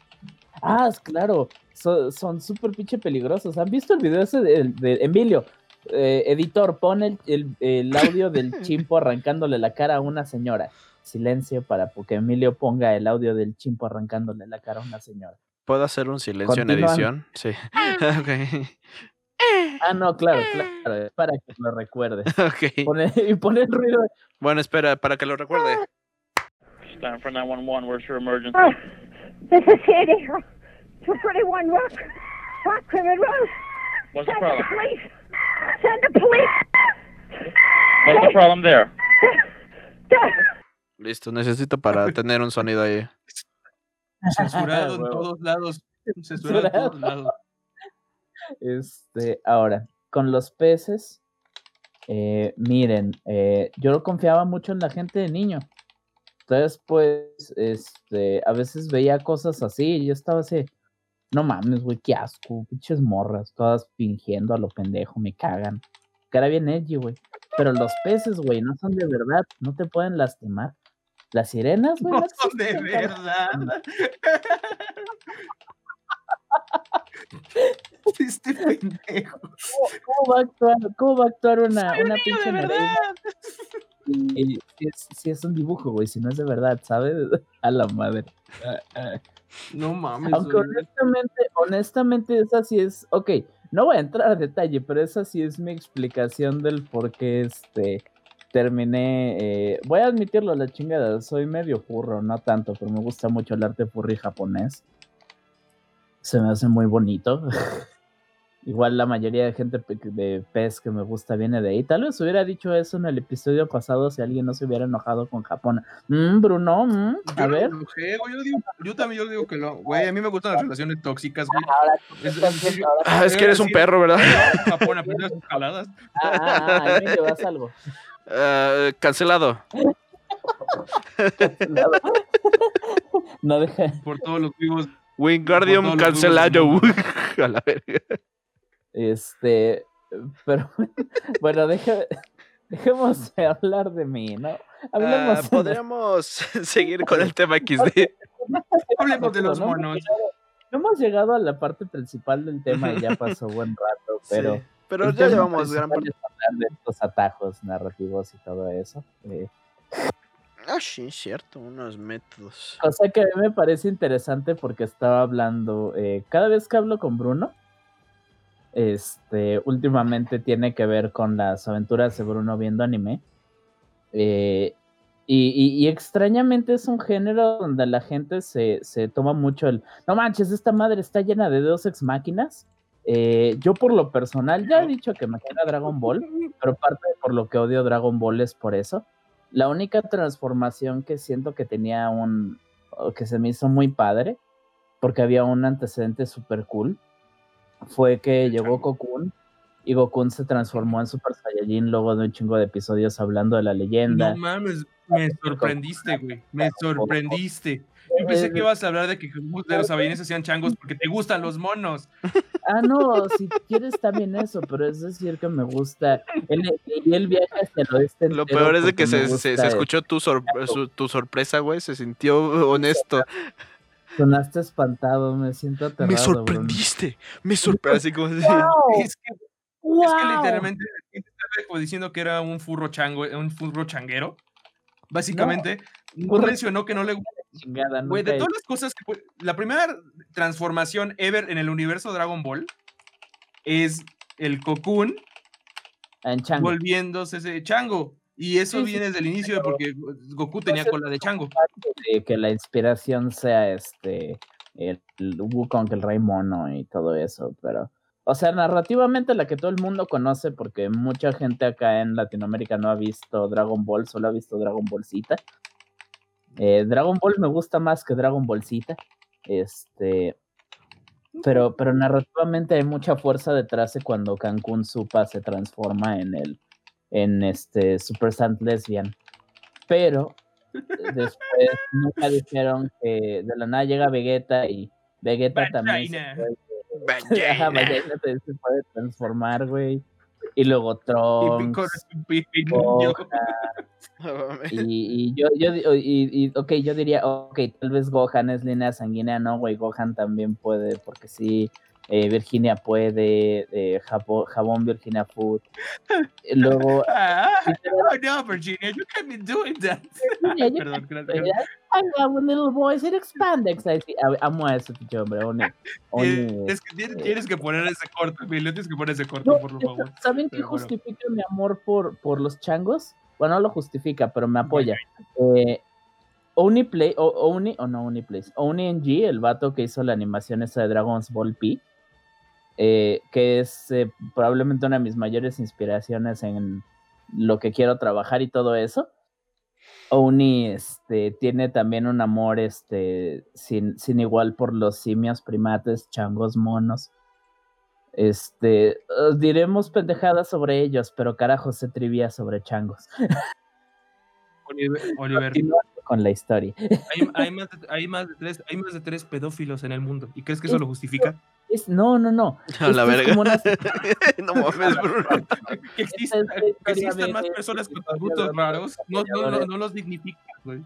Ah, claro, son súper pinche peligrosos. ¿Han visto el video ese de, Emilio? Eh, editor, pon el, audio del chimpo arrancándole la cara a una señora. Silencio para que Emilio ponga el audio del chimpo arrancándole la cara a una señora. ¿Puedo hacer un silencio en edición? Sí. okay. Ah, no, claro, claro. Para que lo recuerdes. Ok. y pone el ruido. Bueno, espera, para que lo recuerde. Stand for 911, where's your emergency? Oh, this is Sandy. 231 Rock, Rock Crimin Road. What's Send the problem? The police. Send the police. What's the problem there? Listo, necesito para tener un sonido ahí. Censurado en todos lados. Censurado en todos lados. Este, ahora, con los peces, eh, miren, eh, yo confiaba mucho en la gente de niño. Entonces, pues, este, a veces veía cosas así y yo estaba así, no mames, güey, qué asco, pinches morras, todas fingiendo a lo pendejo, me cagan. Que era bien edgy, güey. Pero los peces, güey, no son de verdad, no te pueden lastimar. Las sirenas, güey. No son de verdad. este pendejo. ¿Cómo, va a actuar, cómo va a actuar una, una pinche de verdad? Y, si, es, un dibujo, güey, si no es de verdad, ¿sabes? A la madre. No mames. Aunque honestamente, honestamente, esa sí es. Ok, no voy a entrar a detalle, pero esa sí es mi explicación del por qué este terminé, eh, voy a admitirlo, la chingada, soy medio furro, no tanto, pero me gusta mucho el arte furry japonés. Se me hace muy bonito. Igual la mayoría de gente de pez que me gusta viene de ahí. Tal vez hubiera dicho eso en el episodio pasado si alguien no se hubiera enojado con Japón. Mm, Bruno, mm, a ver. yo, también yo digo que no. Güey, a mí me gustan las relaciones tóxicas, güey. ah, es que eres un perro, ¿verdad? Japón, aprendes sus jaladas. Ah, ah, ahí me llevas algo. Uh, cancelado. no deja. Por todos los vivos. Wingardium cancelado. A la verga. Este, pero bueno, deja, dejemos de hablar de mí, ¿no? Hablemos. Uh, Podríamos seguir con el tema XD. Hablemos de los monos. No hemos llegado a la parte principal del tema y ya pasó buen rato, pero. Pero ya llevamos gran parte. de estos atajos narrativos y todo eso. Eh. Ah, sí, cierto, unos métodos. O sea que a mí me parece interesante porque estaba hablando, eh, cada vez que hablo con Bruno, este, últimamente tiene que ver con las aventuras de Bruno viendo anime. Eh, y, y, extrañamente es un género donde la gente se, se, toma mucho el, no manches, esta madre está llena de dos ex máquinas. Eh, yo por lo personal ya he dicho que me queda Dragon Ball, pero parte por lo que odio Dragon Ball es por eso. La única transformación que siento que tenía un, que se me hizo muy padre, porque había un antecedente super cool, fue que llegó Cocoon y Goku se transformó en Super Saiyajin luego de un chingo de episodios hablando de la leyenda. No mames, me sorprendiste, güey, me sorprendiste. Yo pensé que ibas a hablar de que los Saiyajines hacían changos porque te gustan los monos. Ah, no, si quieres también eso, pero es decir que me gusta. y el viaje hacia el oeste. Lo peor es de que se, se, escuchó tu, tu sorpresa, güey. Se sintió honesto. Sonaste espantado, me siento aterrado. Me sorprendiste, me sorprendiste. como es, que, es que literalmente estaba diciendo que era un furro chango, un furro changuero. Básicamente, no, mencionó que no le gusta. Güey, de todas las cosas que. La primera transformación ever en el universo Dragon Ball es el Cocoon volviéndose ese chango. Y eso viene desde el inicio porque Goku tenía cola de chango. que la inspiración sea este el, Wukong, el Rey Mono y todo eso, pero o sea, narrativamente la que todo el mundo conoce porque mucha gente acá en Latinoamérica no ha visto Dragon Ball, solo ha visto Dragon Ball Z. Eh, Dragon Ball me gusta más que Dragon Ball Z. Este, pero, pero narrativamente hay mucha fuerza detrás de cuando Cancún Supa se transforma en el en este Super Sant Lesbian. Pero eh, después nunca dijeron que de la nada llega Vegeta y Vegeta también se puede, se puede transformar, güey. Y luego Trunks, y, y, yo, yo y, y, ok, yo diría, ok, tal vez Gohan es línea sanguínea, no, güey, Gohan también puede, porque sí, eh, Virginia puede, eh, jabón, Virginia Food. Luego. Ah, oh no, Virginia, you can't be doing that. Perdón, gracias. I have a little voice in expandex. Amo a ese pinche hombre. es que tienes, tienes, que poner ese corto, Emilio. Tienes que poner ese corto, por favor. ¿Saben qué justifica mi amor por, por los changos? Bueno, no lo justifica, pero me apoya. Eh, Oni Play, o, Oni, o no Oni Plays, Oni NG, el vato que hizo la animación esa de Dragon's Ball P, eh, que es eh, probablemente una de mis mayores inspiraciones en lo que quiero trabajar y todo eso. Oni este, tiene también un amor este, sin, sin igual por los simios, primates, changos, monos. Este, diremos pendejadas sobre ellos, pero carajo se trivia sobre changos. Oliver, con la historia. Hay, más de, hay, más de tres, hay más de tres pedófilos en el mundo. ¿Y crees que eso lo justifica? No, no, no. A la verga. no mames, Que, existan, más personas con atributos raros no, no, no, no, los dignifica, güey.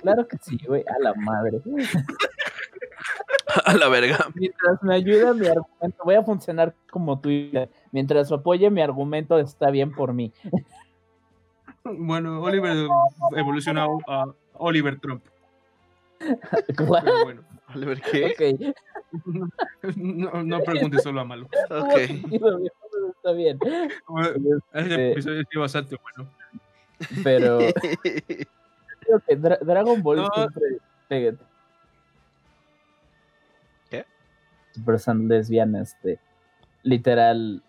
Claro que sí, güey, a la madre. A la verga. Mientras me ayude mi argumento, voy a funcionar como tú. Mientras apoye mi argumento, está bien por mí. Bueno, Oliver evolucionó a Oliver Trump. bueno. ¿Oliver qué? No, no preguntes solo a Malo. Ok. Está bien. Ese episodio es bastante bueno. Pero creo que Dragon Ball no. siempre ¿Qué? Super Saiyan lesbiana, este literal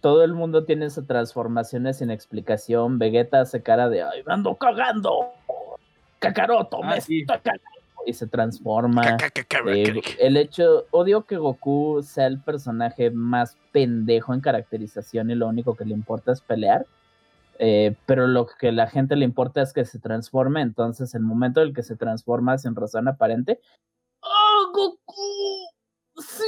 todo el mundo tiene sus transformaciones sin explicación. Vegeta hace cara de ¡ay, me ando cagando! ¡Kakaroto! Ah, me está cagando! Y se transforma. Eh, el hecho, odio que Goku sea el personaje más pendejo en caracterización y lo único que le importa es pelear. Eh, pero lo que la gente le importa es que se transforme. Entonces, el momento en el que se transforma sin razón aparente. ¡Oh, Goku! ¡Sí!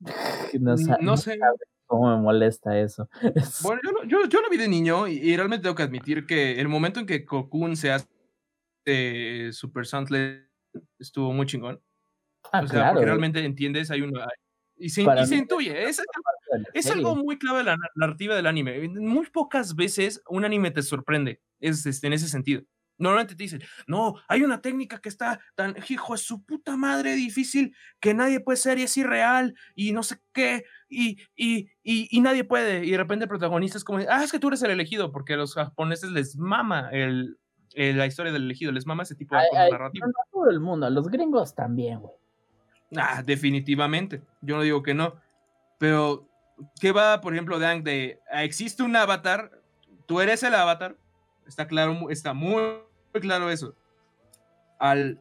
No, no sé. cómo me molesta eso. Bueno, yo, yo, yo, lo vi de niño y, realmente tengo que admitir que el momento en que Cocoon se hace eh, Super Saiyan estuvo muy chingón. Ah, o sea, porque realmente entiendes, hay una... Y se, y se intuye, es, es algo muy clave de la narrativa del anime. Muy pocas veces un anime te sorprende es, este, en ese sentido. Normalmente te dicen, no, hay una técnica que está tan, hijo de su puta madre, difícil, que nadie puede ser y es irreal, y no sé qué, y, y, y, y nadie puede. Y de repente el protagonista es como, ah, es que tú eres el elegido, porque a los japoneses les mama el, eh, la historia del elegido. Les mama ese tipo de narrativa. No, todo el mundo, a los gringos también, güey. Ah, definitivamente. Yo no digo que no. Pero, ¿qué va, por ejemplo, de de ah, existe un avatar, tú eres el avatar? Está claro, está muy, claro eso. Al.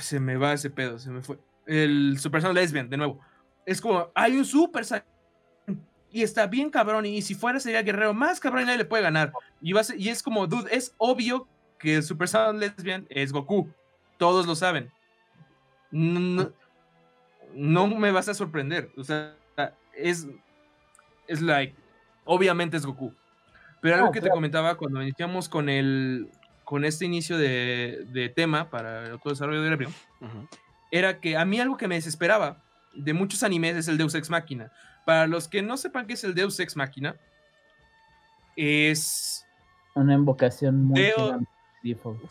se me va ese pedo, se me fue. El Super Saiyan Lesbian, de nuevo. Es como, hay un Super Saiyan y está bien cabrón. Y si fuera sería guerrero más cabrón y nadie le puede ganar. Y, va y es como, dude, es obvio que el Super Saiyan Lesbian es Goku. Todos lo saben. no me vas a sorprender. O sea, es, es like, obviamente es Goku. Pero algo que te comentaba cuando iniciamos con el, con este inicio de, tema para el desarrollo de uh era que a mí algo que me desesperaba de muchos animes es el Deus Ex Máquina. Para los que no sepan qué es el Deus Ex Máquina, es una invocación muy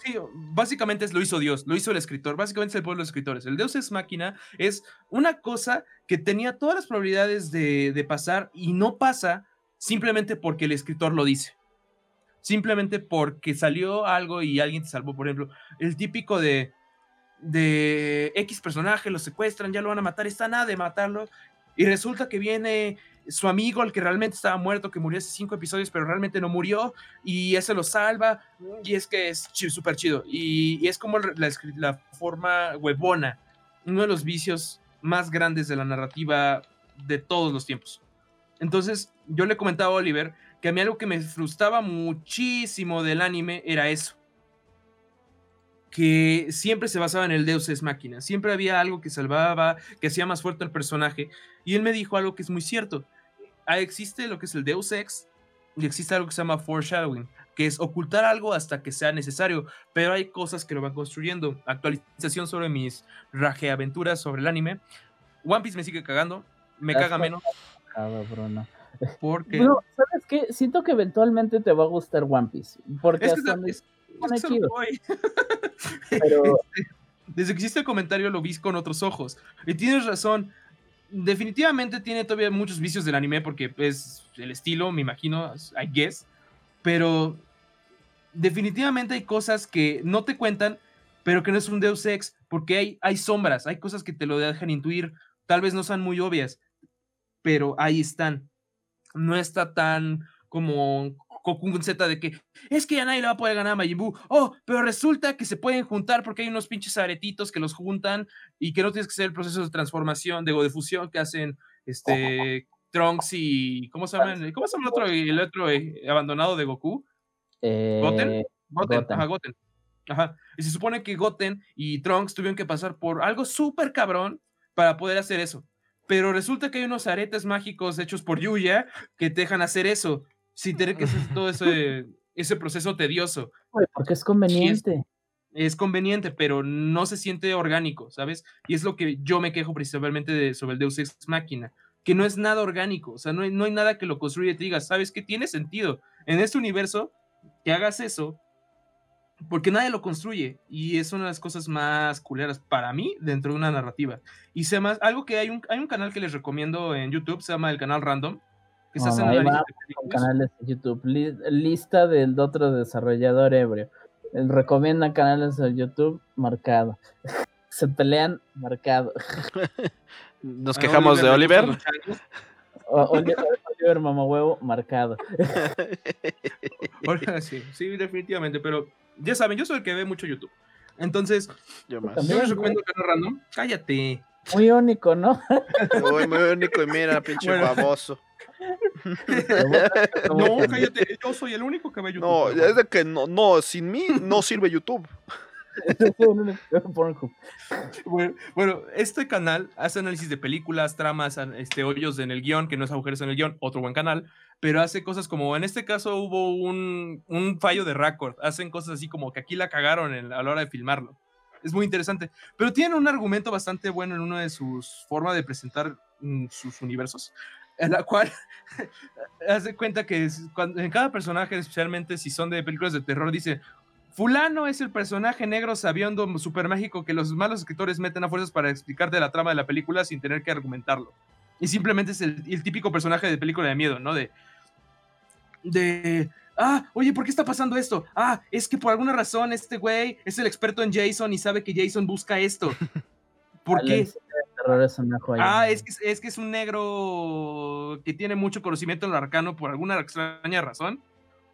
Sí, básicamente es, lo hizo Dios, lo hizo el escritor, básicamente es el pueblo de los escritores. El Deus Ex Máquina es una cosa que tenía todas las probabilidades de, de pasar y no pasa simplemente porque el escritor lo dice. Simplemente porque salió algo y alguien te salvó, por ejemplo, el típico de, de X personaje, lo secuestran, ya lo van a matar, está nada de matarlo, y resulta que viene su amigo, el que realmente estaba muerto, que murió hace cinco episodios, pero realmente no murió, y ese lo salva, y es que es súper chido. Y, es como la, la, forma huevona, uno de los vicios más grandes de la narrativa de todos los tiempos. Entonces, yo le comentaba a Oliver que a mí algo que me frustraba muchísimo del anime era eso. Que siempre se basaba en el Deus es máquina, siempre había algo que salvaba, que hacía más fuerte al personaje. Y él me dijo algo que es muy cierto Ah, existe lo que es el Deus Ex y existe algo que se llama foreshadowing, que es ocultar algo hasta que sea necesario, pero hay cosas que lo van construyendo. Actualización sobre mis rajeaventuras sobre el anime. One Piece me sigue cagando, me caga menos. Bruno. Porque. ¿sabes qué? Siento que eventualmente te va a gustar One Piece. Porque es Pero... Desde que existe el comentario lo vi con otros ojos. Y tienes razón definitivamente tiene todavía muchos vicios del anime porque es el estilo, me imagino, I guess. Pero definitivamente hay cosas que no te cuentan, pero que no es un Deus Ex, porque hay, hay sombras, hay cosas que te lo dejan intuir, tal vez no sean muy obvias, pero ahí están. No está tan como con Z de que es que ya nadie le va a poder ganar a Majin Oh, pero resulta que se pueden juntar porque hay unos pinches aretitos que los juntan y que no tienes que hacer el proceso de transformación, de, de fusión que hacen este Trunks y. ¿Cómo se llama? ¿Cómo se llama el otro, el otro eh, abandonado de Goku? Eh, Goten. Goten. Ajá, Goten. Ajá. Y se supone que Goten y Trunks tuvieron que pasar por algo súper cabrón para poder hacer eso. Pero resulta que hay unos aretes mágicos hechos por Yuya que te dejan hacer eso sin tener que hacer todo ese, ese proceso tedioso. Porque es conveniente. Es, conveniente, pero no se siente orgánico, ¿sabes? Y es lo que yo me quejo principalmente de, sobre el Deus Ex Máquina, que no es nada orgánico, o sea, no hay, no hay nada que lo construya y te diga, ¿sabes qué? Tiene sentido en este universo que hagas eso, porque nadie lo construye y es una de las cosas más culeras para mí dentro de una narrativa. Y se más, algo que hay un, hay un canal que les recomiendo en YouTube, se llama el canal Random, que se canales de YouTube. lista del otro desarrollador ebrio. Recomienda canales de YouTube marcado. se pelean marcado. Nos quejamos de Oliver. Oliver, mamá huevo marcado. sí, sí, definitivamente, pero ya saben, yo soy el que ve mucho YouTube. Entonces, yo, más. yo les recomiendo canal random. Cállate. Muy único, ¿no? Muy, muy único y mira, pinche baboso. No, cállate, yo soy el único que ve YouTube. No, es de que no, no, sin mí no sirve YouTube. bueno, este canal hace análisis de películas, tramas, este, hoyos en el guion, que no es agujeros en el guion, otro buen canal, pero hace cosas como, en este caso hubo un, un fallo de récord, hacen cosas así como que aquí la cagaron a la hora de filmarlo. Es muy interesante, pero tienen un argumento bastante bueno en una de sus formas de presentar mm, sus universos, en la cual hace cuenta que cuando, en cada personaje, especialmente si son de películas de terror, dice, fulano es el personaje negro sabiendo super mágico que los malos escritores meten a fuerzas para explicarte la trama de la película sin tener que argumentarlo. Y simplemente es el, el típico personaje de película de miedo, ¿no? De, de, ah, oye, ¿por qué está pasando esto? Ah, es que por alguna razón este güey es el experto en Jason y sabe que Jason busca esto. ¿Por qué? Ah, es que, es que es un negro que tiene mucho conocimiento en lo arcano por alguna extraña razón.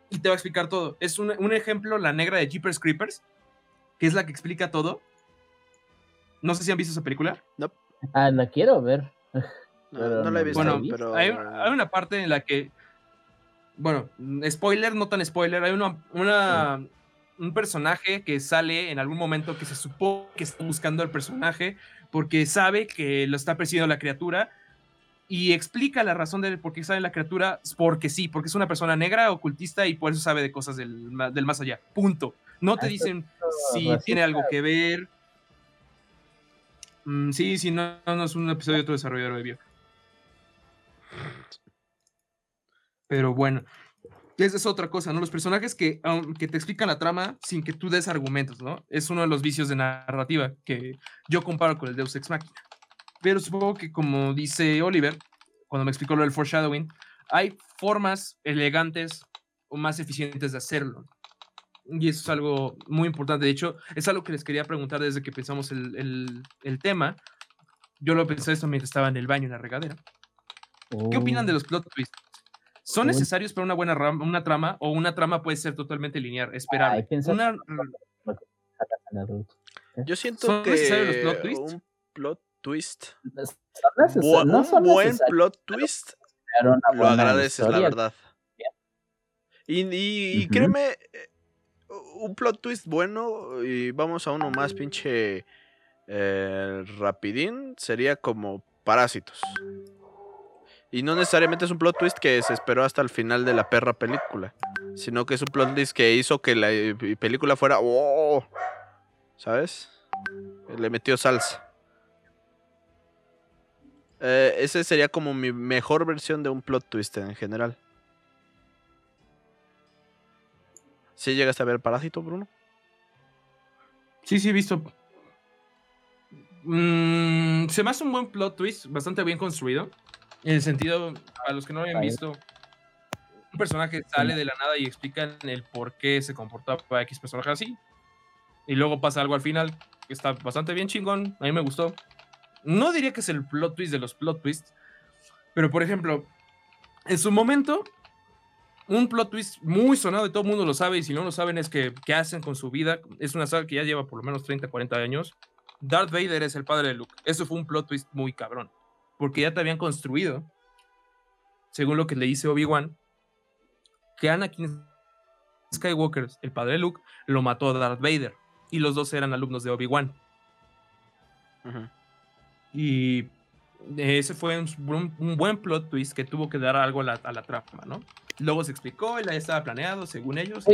Y te va a explicar todo. Es un, ejemplo, la negra de Jeepers Creepers, que es la que explica todo. No sé si han visto esa película. No. Ah, la quiero ver. No, la he visto. Bueno, pero... hay, una parte en la que. Bueno, spoiler, no tan spoiler. Hay una, una, un personaje que sale en algún momento que se supone que está buscando al personaje porque sabe que lo está persiguiendo la criatura y explica la razón de por qué sabe la criatura, porque sí, porque es una persona negra, ocultista y por eso sabe de cosas del, del más allá. Punto. No te dicen si tiene algo que ver. Mm, sí, sí, no, no, es un episodio de otro desarrollador de bio. Pero bueno, esa es otra cosa, ¿no? Los personajes que, que te explican la trama sin que tú des argumentos, ¿no? Es uno de los vicios de narrativa que yo comparo con el Deus Ex Machina. Pero supongo que como dice Oliver, cuando me explicó lo del foreshadowing, hay formas elegantes o más eficientes de hacerlo. Y eso es algo muy importante. De hecho, es algo que les quería preguntar desde que pensamos el, el, el tema. Yo lo pensé esto mientras estaba en el baño, en la regadera. ¿Qué opinan de oh. los plot twists? ¿Son necesarios para una buena una trama o una trama puede ser totalmente lineal, esperable? Una... Yo siento que plot un plot twist, un buen plot twist, lo agradeces, la verdad. Y, y, créeme, eh, un plot twist bueno, y vamos a uno más pinche eh, rapidín, sería como Parásitos. Y no necesariamente es un plot twist que se esperó hasta el final de la perra película, sino que es un plot twist que hizo que la eh, película fuera, oh, ¿sabes? Le metió salsa. Eh, ese sería como mi mejor versión de un plot twist en general. ¿Sí llegaste a ver Parásito, Bruno? Sí, sí, he visto. Mm, se me hace un buen plot twist, bastante bien construido. En el sentido, a los que no lo habían visto, un personaje sale de la nada y explican el por qué se comportaba X personaje así. Y luego pasa algo al final que está bastante bien chingón. A mí me gustó. No diría que es el plot twist de los plot twists, pero por ejemplo, en su momento, un plot twist muy sonado y todo el mundo lo sabe, y si no lo saben es que qué hacen con su vida. Es una saga que ya lleva por lo menos 30, 40 años. Darth Vader es el padre de Luke. Eso fue un plot twist muy cabrón porque ya te habían construido, según lo que le dice Obi-Wan, que Anakin Skywalker, el padre de Luke, lo mató a Darth Vader. Y los dos eran alumnos de Obi-Wan. Y ese fue un, buen plot twist que tuvo que dar algo a la, a trama, ¿no? Luego se explicó, él ya estaba planeado, según ellos.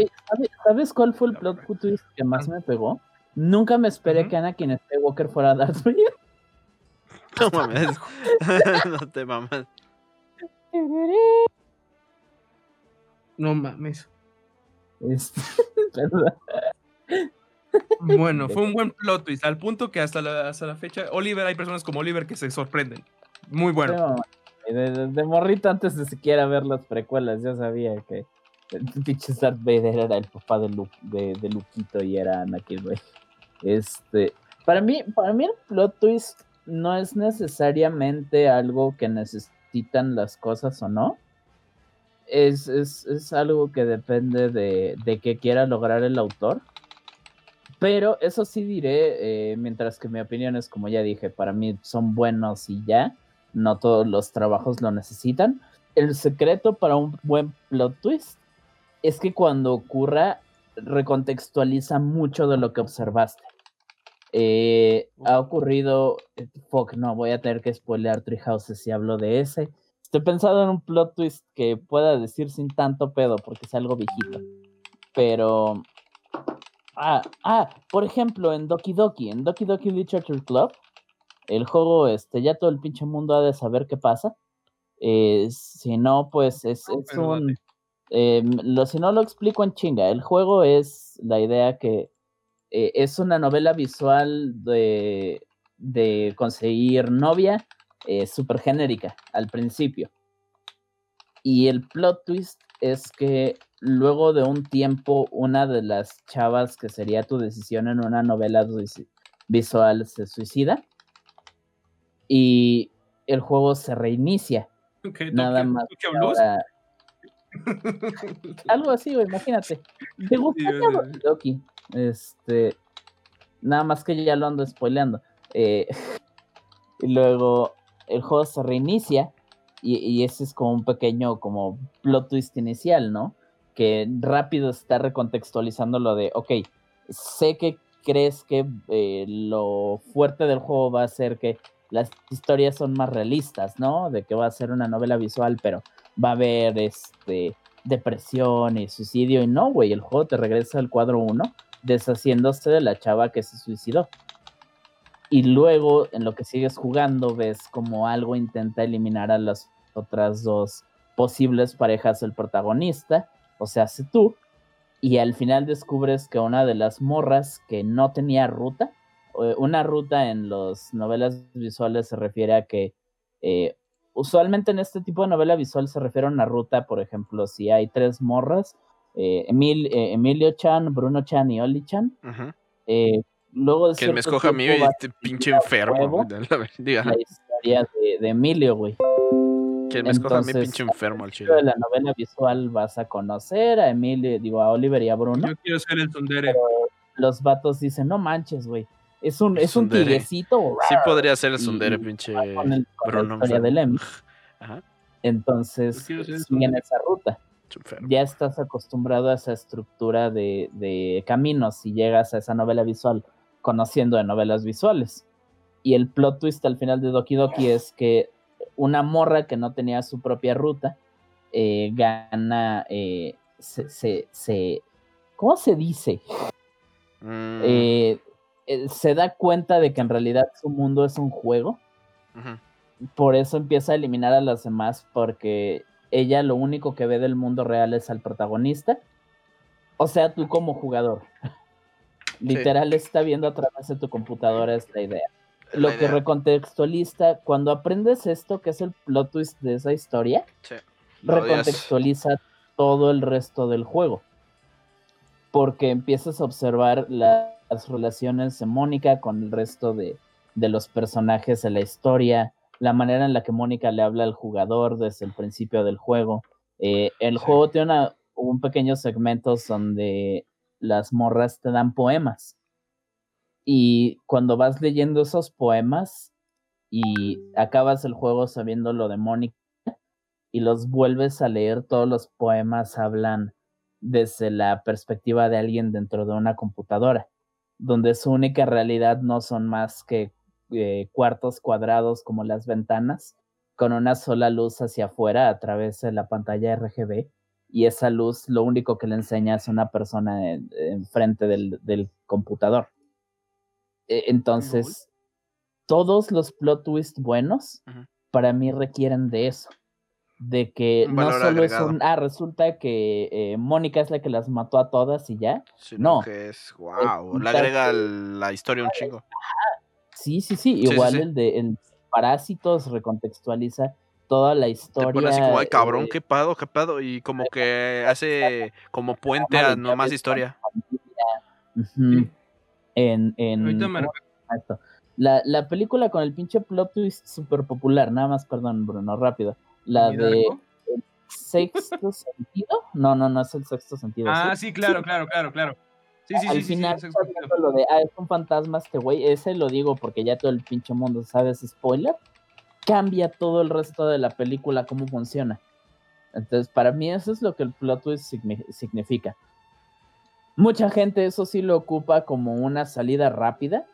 ¿Sabes cuál fue el plot twist que más me pegó? Nunca me esperé que Anakin Skywalker fuera Darth Vader. No mames. no te mames. No mames. bueno, fue un buen plot twist, al punto que hasta la, hasta la fecha, Oliver, hay personas como Oliver que se sorprenden. Muy bueno. de, morrito antes de siquiera ver las precuelas, yo sabía que el pinche Darth Vader era el papá de, de, de Luquito y era Anakin, güey. Este, para mí, para mí el plot twist no es necesariamente algo que necesitan las cosas o no. Es, es, algo que depende de, de qué quiera lograr el autor. Pero eso sí diré, eh, mientras que mi opinión es como ya dije, para mí son buenos y ya, no todos los trabajos lo necesitan. El secreto para un buen plot twist es que cuando ocurra recontextualiza mucho de lo que observaste. Eh, ha ocurrido, eh, fuck, no, voy a tener que spoilear Treehouse si hablo de ese. Estoy pensando en un plot twist que pueda decir sin tanto pedo, porque es algo viejito. Pero. Ah, ah, por ejemplo, en Doki Doki, en Doki Doki Literature Club, el juego, este, ya todo el pinche mundo ha de saber qué pasa. Eh, si no, pues es, es un. Em, lo, si no lo explico en chinga, el juego es la idea que eh, es una novela visual de, conseguir novia eh, súper genérica al principio. Y el plot twist es que luego de un tiempo, una de las chavas que sería tu decisión en una novela visual se suicida. Y el juego se reinicia. Nada más. Algo así, imagínate. ¿Te gusta este, nada más que ya lo ando spoileando. Eh, y luego el juego se reinicia y, ese es como un pequeño como plot twist inicial, ¿no? Que rápido está recontextualizando lo de, ok, sé que crees que eh, lo fuerte del juego va a ser que las historias son más realistas, ¿no? De que va a ser una novela visual, pero va a haber este depresión y suicidio. Y no, güey, el juego te regresa al cuadro 1, deshaciéndose de la chava que se suicidó. Y luego, en lo que sigues jugando, ves como algo intenta eliminar a las otras dos posibles parejas del protagonista, o sea, hace tú, y al final descubres que una de las morras que no tenía ruta, una ruta en las novelas visuales se refiere a que eh, usualmente en este tipo de novela visual se refiere a una ruta, por ejemplo, si hay tres morras, eh, eh, Emilio Chan, Bruno Chan y Oli Chan, luego de que me escoja a mí este pinche enfermo. la historia de Emilio, güey. Que me escoja a mi pinche enfermo al chile. de la novela visual vas a conocer a Emilio, digo, a Oliver y a Bruno. Yo quiero ser el sondere. Los vatos dicen, no manches, güey. Es un, es un tigrecito. Sí podría ser el sondere, pinche Bruno. La historia Em. Ajá. Entonces, siguen esa ruta. Ya estás acostumbrado a esa estructura de, de caminos y llegas a esa novela visual conociendo de novelas visuales. Y el plot twist al final de Doki Doki es que una morra que no tenía su propia ruta eh, gana, eh, se, se, ¿cómo se dice? Mm. Eh, se da cuenta de que en realidad su mundo es un juego. Por eso empieza a eliminar a las demás porque ella lo único que ve del mundo real es al protagonista. O sea, tú como jugador. Literal está viendo a través de tu computadora esta idea lo que recontextualiza, cuando aprendes esto, que es el plot twist de esa historia, recontextualiza todo el resto del juego. Porque empiezas a observar las relaciones de Mónica con el resto de, los personajes de la historia, la manera en la que Mónica le habla al jugador desde el principio del juego. Eh, el juego tiene un pequeño segmento donde las morras te dan poemas y cuando vas leyendo esos poemas y acabas el juego sabiendo lo de Mónica y los vuelves a leer, todos los poemas hablan desde la perspectiva de alguien dentro de una computadora, donde su única realidad no son más que eh, cuartos cuadrados como las ventanas, con una sola luz hacia afuera a través de la pantalla RGB, y esa luz lo único que le enseña es una persona enfrente del, del computador. E, entonces, todos los plot twists buenos para mí requieren de eso. De que no solo es un. Ah, resulta que eh, Mónica es la que las mató a todas y ya. no. que es. ¡Wow! Le agrega la historia un chingo. Sí, sí, sí. Igual el de Parásitos recontextualiza toda la historia. Te pone así como, ay, cabrón, qué pado, qué pado. Y como que hace como puente a no más historia en, la, la, película con el pinche plot twist super popular, nada más, perdón, Bruno, rápido. La de sexto sentido. No, no, no es el sexto sentido. Ah, sí, claro, claro, claro, claro. Sí, sí, Al final, lo de, ah, es un fantasma este güey, ese lo digo porque ya todo el pinche mundo sabe ese spoiler. Cambia todo el resto de la película, cómo funciona. Entonces, para mí eso es lo que el plot twist significa. Mucha gente eso sí lo ocupa como una salida rápida.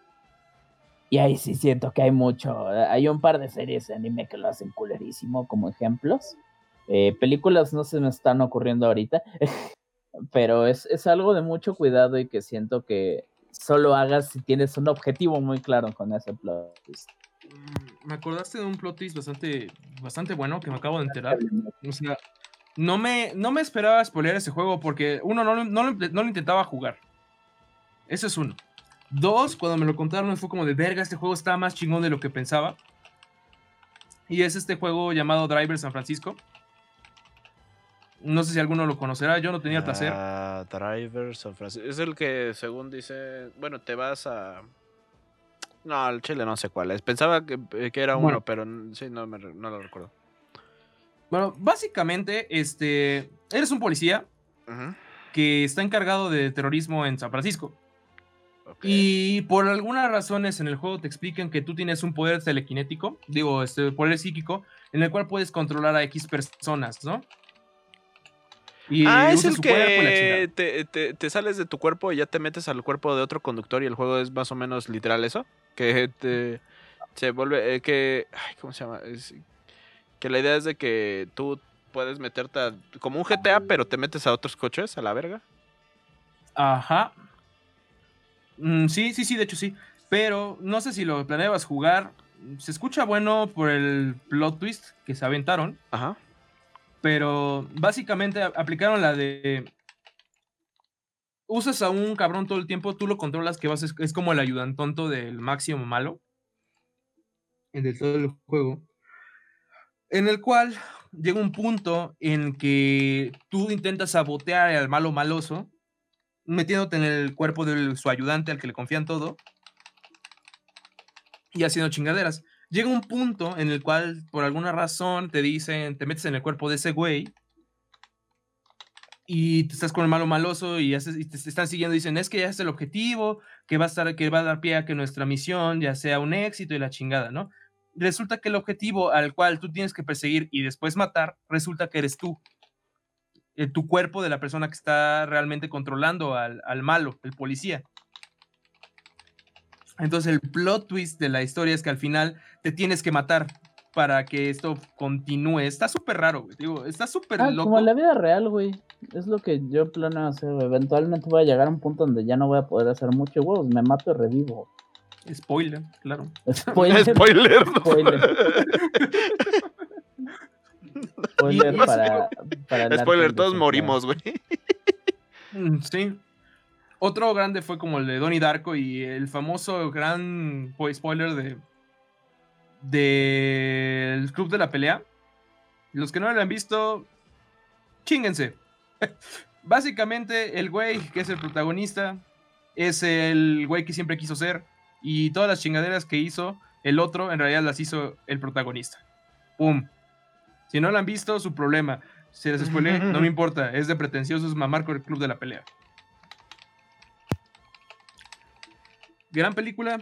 Y ahí sí siento que hay mucho. Hay un par de series de anime que lo hacen culerísimo como ejemplos. Eh, películas no se me están ocurriendo ahorita. pero es, es, algo de mucho cuidado y que siento que solo hagas si tienes un objetivo muy claro con ese plot twist. Mm, me acordaste de un plot twist bastante, bastante bueno que me acabo de enterar. O sea, no me, no me esperaba spoilear ese juego porque, uno, no, no, lo intentaba jugar. Eso es uno. Dos, cuando me lo contaron fue como de verga, este juego está más chingón de lo que pensaba. Y es este juego llamado Driver San Francisco. No sé si alguno lo conocerá, yo no tenía el placer. Ah, Driver San Francisco. Es el que, según dice, bueno, te vas a... No, el chile no sé cuál es. Pensaba que, era uno, pero sí, no, no lo recuerdo. Bueno, básicamente, este, eres un policía que está encargado de terrorismo en San Francisco. Y por algunas razones en el juego te explican que tú tienes un poder telequinético, digo, este poder psíquico, en el cual puedes controlar a X personas, ¿no? Ah, es el que te, te, sales de tu cuerpo y ya te metes al cuerpo de otro conductor y el juego es más o menos literal eso. Que te, se vuelve, eh, que, ay, ¿cómo se llama? que la idea es de que tú puedes meterte a, como un GTA, pero te metes a otros coches a la verga. Ajá. Mm, sí, sí, sí, de hecho sí. Pero no sé si lo planeabas jugar. Se escucha bueno por el plot twist que se aventaron. Ajá. Pero básicamente aplicaron la de. Usas a un cabrón todo el tiempo, tú lo controlas, que vas, es, como el ayudantonto del máximo malo. En el todo el juego. En el cual llega un punto en que tú intentas sabotear al malo maloso, metiéndote en el cuerpo de su ayudante al que le confían todo y haciendo chingaderas llega un punto en el cual por alguna razón te dicen, te metes en el cuerpo de ese güey y te estás con el malo maloso y, te, están siguiendo dicen, es que ya es el objetivo, que va a estar, que va a dar pie a que nuestra misión ya sea un éxito y la chingada, ¿no? Resulta que el objetivo al cual tú tienes que perseguir y después matar, resulta que eres tú. Eh, tu cuerpo de la persona que está realmente controlando al, al malo, el policía. Entonces el plot twist de la historia es que al final te tienes que matar para que esto continúe. Está súper raro, güey. Digo, está súper ah, loco. Como en la vida real, güey. Es lo que yo planeo hacer, Eventualmente voy a llegar a un punto donde ya no voy a poder hacer mucho, huevos. Me mato y revivo. Spoiler, claro. Spoiler. Spoiler. Spoiler. Spoiler para, para Spoiler, todos morimos, güey. Mm, sí. Otro grande fue como el de Donnie Darko y el famoso gran pues, spoiler de del Club de la Pelea. Los que no lo han visto, chinguense. Básicamente, el güey que es el protagonista es el güey que siempre quiso ser. Y todas las chingaderas que hizo el otro, en realidad las hizo el protagonista. ¡Pum! Si no lo han visto, su problema. Si les spoilé, no me importa. Es de pretenciosos mamar con el Club de la Pelea. gran película,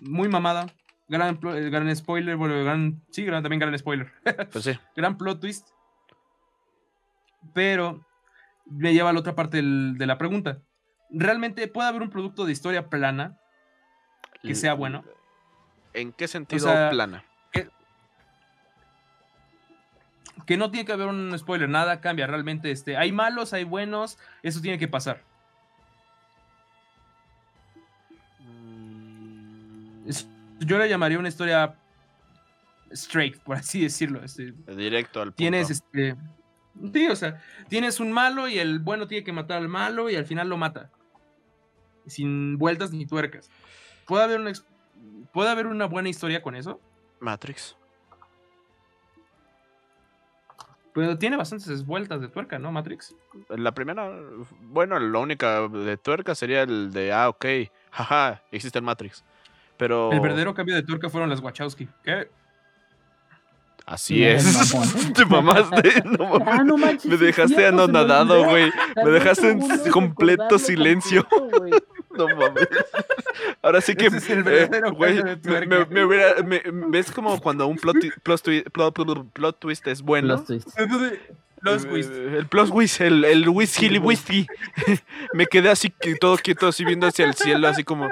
muy mamada, gran, eh, gran spoiler, bueno, gran, sí, también gran spoiler. Pues sí. gran plot twist. Pero me lleva a la otra parte de la pregunta. ¿Realmente puede haber un producto de historia plana que sea bueno? ¿En qué sentido plana? Que, que, no tiene que haber un spoiler, nada cambia. Realmente este, hay malos, hay buenos, eso tiene que pasar. Yo le llamaría una historia straight, por así decirlo. Este, Directo al punto. Tienes este. Sí, o sea, tienes un malo y el bueno tiene que matar al malo y al final lo mata. Sin vueltas ni tuercas. ¿Puede haber una, ¿puede haber una buena historia con eso? Matrix. Pero tiene bastantes vueltas de tuerca, ¿no, Matrix? La primera, bueno, la única de tuerca sería el de, ah, ok, jaja, existe el Matrix. Pero... El verdadero cambio de tuerca fueron las Wachowski. ¿Qué? Así es. Te mamaste. No, ah, no manches, me dejaste anonadado, güey. Me dejaste en completo silencio. No mames. Ahora sí que. es el verdadero eh, me, me, hubiera, ¿Ves como cuando un plot, plot, plot, plot twist es bueno? Plot twist. Los eh, El plus whist, el, el whisky whisky. me quedé así todo quieto, así viendo hacia el cielo, así como.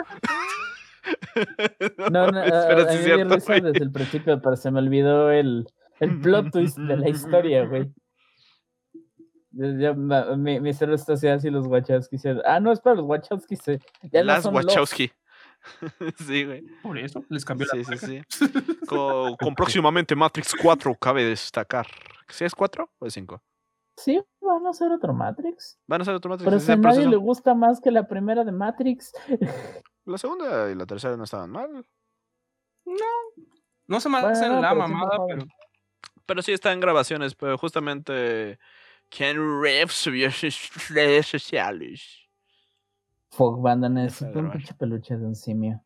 No, no, pero a, mí me risa desde el principio, pero se me olvidó el, el plot twist de la historia, güey. mi, mi cerebro está así, los Wachowski. Ah, no, es para los Wachowski. Ya Las Wachowski. sí, güey. Por eso les cambió la Sí, sí, sí. Con, con, próximamente Matrix 4, cabe destacar. ¿Sí es 4 o es 5? Sí, van a hacer otro Matrix. Van a hacer otro Matrix. Pero si a nadie le gusta más que la primera de Matrix. La segunda y la tercera no estaban mal. No. No se me hace la mamada, pero. Pero sí está en grabaciones, pero justamente. Ken Reeves subió sus redes sociales. Fog Banda necesita un pinche peluche de un simio.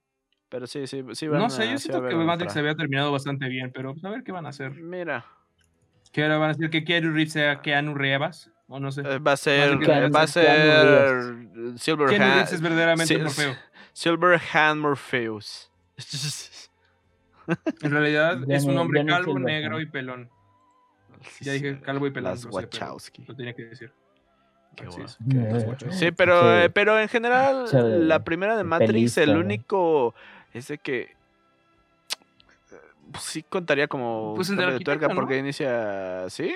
Pero sí, sí, sí van No sé, yo siento que Matrix se había terminado bastante bien, pero a ver qué van a hacer. Mira. ¿Qué ahora van a hacer? ¿Que Keanu Reeves sea Keanu Reeves? O no sé. Eh, va a ser. Va a ser. Silver Keanu Reeves es verdaderamente Morfeo. Silver Hand Morpheus. en realidad es un hombre calvo, negro y pelón. ya dije calvo y pelado. Las Wachowski. Lo tenía que decir. Sí, pero, eh, pero en general, la primera de Matrix, el único es de que pues sí contaría como pues el de, tuerca porque inicia ¿sí?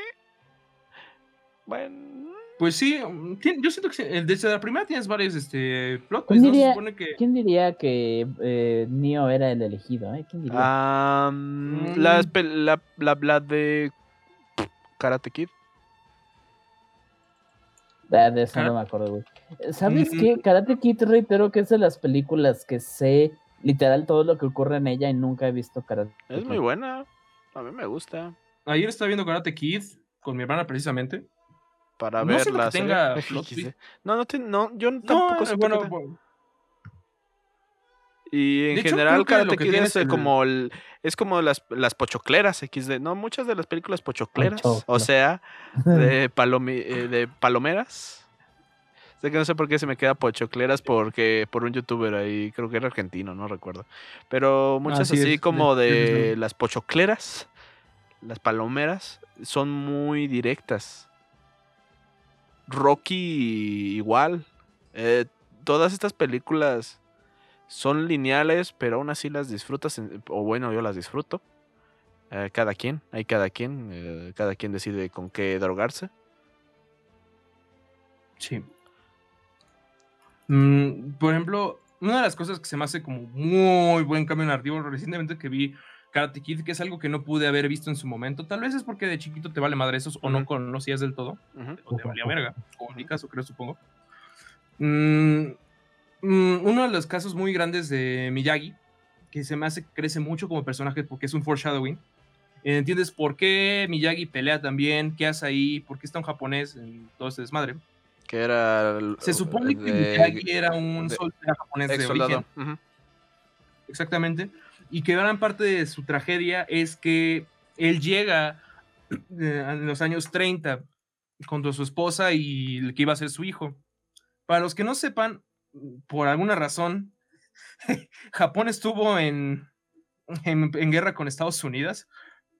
Bueno, pues sí, mm, yo siento que desde la primera tienes varios este, plot ¿Quién, diría, que... ¿Quién diría que eh, Neo era el elegido? Eh? ¿Quién diría? Mm. la, la, la, de Karate Kid. Ah, de eso no me acuerdo, güey. ¿Sabes qué? Karate Kid, reitero que es de las películas que sé literal todo lo que ocurre en ella y nunca he visto Karate Kid. Es muy buena. A mí me gusta. Ayer estaba viendo Karate Kid con mi hermana precisamente para no ver la tenga No, no, no, yo tampoco sé bueno, Y en general Karate Kid es como el, es como las, las pochocleras XD, ¿no? Muchas de las películas pochocleras, o sea, de, eh, de palomeras. Sé que no sé por qué se me queda pochocleras porque por un youtuber ahí, creo que era argentino, no recuerdo. Pero muchas así, como de las pochocleras, las palomeras, son muy directas Rocky igual. Eh, todas estas películas son lineales, pero aún así las disfrutas, o bueno, yo las disfruto. Eh, cada quien, hay cada quien, eh, cada quien decide con qué drogarse. Sí. Mm, por ejemplo, una de las cosas que se me hace como muy buen cambio narrativo recientemente que vi Karate Kid, que es algo que no pude haber visto en su momento. Tal vez es porque de chiquito te vale madre esos o no conocías del todo, o te valía verga, como en mi caso, creo, supongo. Mm, mm, uno de los casos muy grandes de Miyagi, que se me hace crece mucho como personaje porque es un foreshadowing. ¿Entiendes por qué Miyagi pelea también? ¿Qué hace ahí? ¿Por qué está un japonés en todo este desmadre? Que era. se supone que Miyagi era un soldado japonés de origen. Exactamente y que gran parte de su tragedia es que él llega eh, en los años 30 junto a su esposa y el que iba a ser su hijo. Para los que no sepan, por alguna razón, Japón estuvo en, en, guerra con Estados Unidos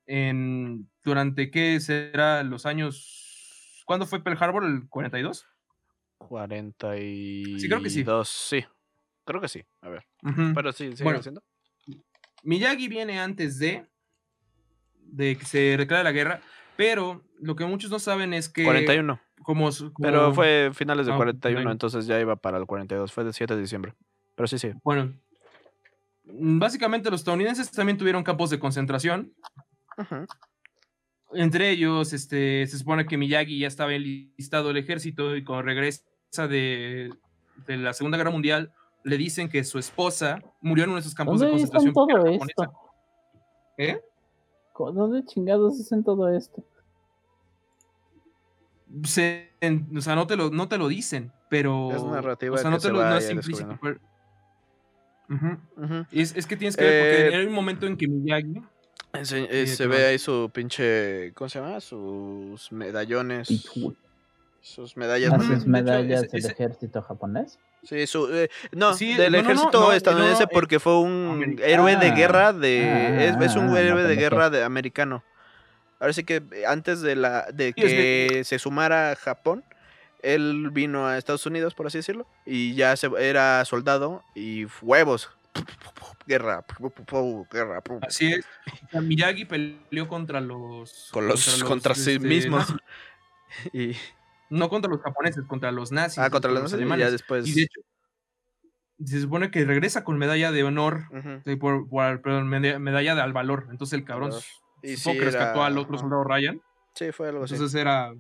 en, durante, ¿qué será? Los años... ¿Cuándo fue Pearl Harbor? ¿El 42? 42. Sí, creo que sí. Sí, creo que sí. A ver. Pero sí, sigue bueno, Miyagi viene antes de, de que se declare la guerra, pero lo que muchos no saben es que... 41. Como, Pero fue finales de 41, entonces ya iba para el 42, fue del 7 de diciembre. Pero sí, sí. Bueno, básicamente los estadounidenses también tuvieron campos de concentración. Entre ellos, este, se supone que Miyagi ya estaba enlistado el ejército y cuando regresa de, de la Segunda Guerra Mundial, le dicen que su esposa murió en uno de esos campos de concentración. todo esto? ¿Eh? ¿Dónde chingados hacen todo esto? Se, o sea, no te, lo, no te lo dicen, pero. Es narrativa. O sea, no, te lo, no es implícito. Es, es, que tienes que ver, porque eh, hay un momento en que Miyagi. Se, eh, se ve ahí su pinche. ¿Cómo se llama? Sus medallones. Sus medallas. ¿Sus medallas del ejército japonés? Sí, su, eh, no, del ejército estadounidense eh, porque fue un héroe de guerra de es, un ah, héroe de guerra de americano. Ahora sí que antes de la de que se sumara a Japón, él vino a Estados Unidos, por así decirlo, y ya se, era soldado y huevos. Guerra, guerra. Así es. Miyagi peleó contra los Con los contra, sí este, mismo. y no contra los japoneses, contra los nazis. Ah, contra los, nazis alemanes. Y ya después. Y de hecho, se supone que regresa con medalla de honor, por, perdón, medalla de al valor. Entonces el cabrón y sí, que rescató al otro soldado Ryan. Sí, fue algo así. Entonces era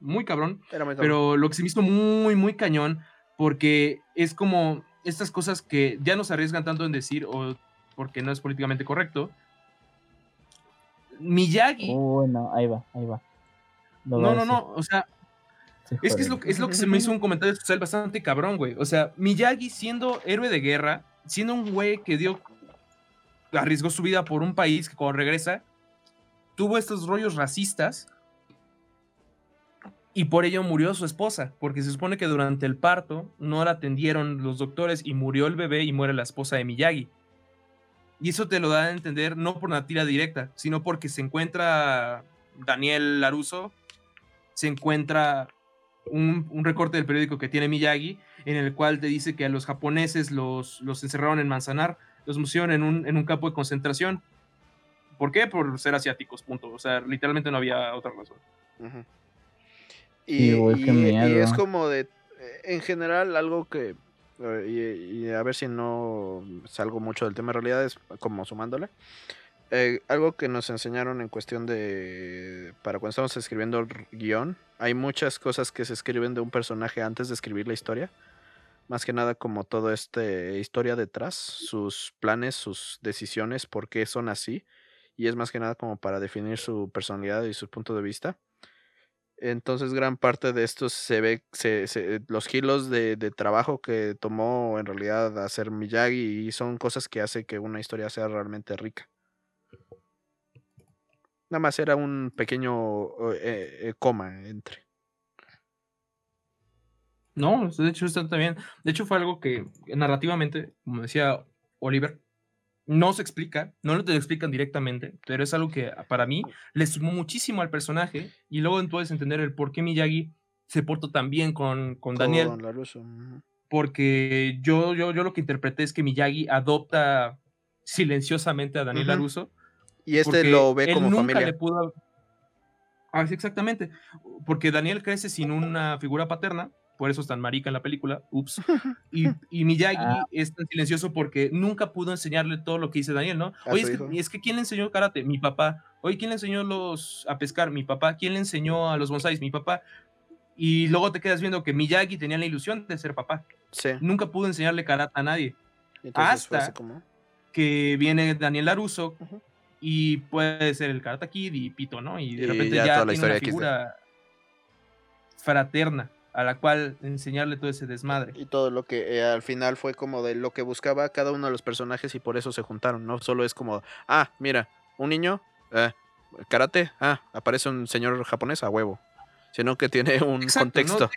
muy cabrón. Era muy cabrón. Pero lo que se me hizo muy, muy cañón, porque es como estas cosas que ya no se arriesgan tanto en decir o porque no es políticamente correcto. Miyagi. Bueno, ahí va, ahí va. no, no, no. O sea, es que es lo, es lo que se me hizo un comentario social bastante cabrón, güey. O sea, Miyagi siendo héroe de guerra, siendo un güey que dio, arriesgó su vida por un país que cuando regresa, tuvo estos rollos racistas y por ello murió su esposa, porque se supone que durante el parto no la atendieron los doctores y murió el bebé y muere la esposa de Miyagi. Y eso te lo da a entender no por una tira directa, sino porque se encuentra Daniel Laruso se encuentra un, recorte del periódico que tiene Miyagi, en el cual te dice que a los japoneses los, los encerraron en Manzanar, los pusieron en un, en un campo de concentración. ¿Por qué? Por ser asiáticos, punto. O sea, literalmente no había otra razón. Y, y, es como de, en general, algo que, eh, y, a ver si no salgo mucho del tema, en realidad es como sumándole. Eh, algo que nos enseñaron en cuestión de, para cuando estamos escribiendo el guion, hay muchas cosas que se escriben de un personaje antes de escribir la historia. Más que nada como todo este historia detrás, sus planes, sus decisiones, por qué son así. Y es más que nada como para definir su personalidad y su punto de vista. Entonces gran parte de esto se ve, se, los kilos de, de, trabajo que tomó en realidad hacer Miyagi y son cosas que hace que una historia sea realmente rica. Nada más era un pequeño eh, eh, coma entre. No, de hecho está también. De hecho fue algo que narrativamente, como decía Oliver, no se explica, no lo te lo explican directamente, pero es algo que para mí le sumó muchísimo al personaje y luego puedes entender el por qué Miyagi se portó tan bien con, con Daniel. Porque yo, yo, yo lo que interpreté es que Miyagi adopta silenciosamente a Daniel Laruso. Y este lo ve como nunca familia. Le pudo... Ah, sí, exactamente. Porque Daniel crece sin una figura paterna por eso es tan marica en la película, ups. Y, y Miyagi ah. es tan silencioso porque nunca pudo enseñarle todo lo que dice Daniel, ¿no? Oye, es que, es que, ¿quién le enseñó karate? Mi papá. Oye, ¿quién le enseñó los, a pescar? Mi papá. ¿Quién le enseñó a los bonsáis? Mi papá. Y luego te quedas viendo que Miyagi tenía la ilusión de ser papá. Sí. Nunca pudo enseñarle karate a nadie. Hasta que viene Daniel Laruso y puede ser el Karate Kid y Pito, ¿no? Y de repente ya, tiene una figura fraterna a la cual enseñarle todo ese desmadre. Y todo lo que eh, al final fue como de lo que buscaba cada uno de los personajes y por eso se juntaron, no solo es como, ah, mira, un niño, eh, karate, ah, aparece un señor japonés a huevo, sino que tiene un contexto.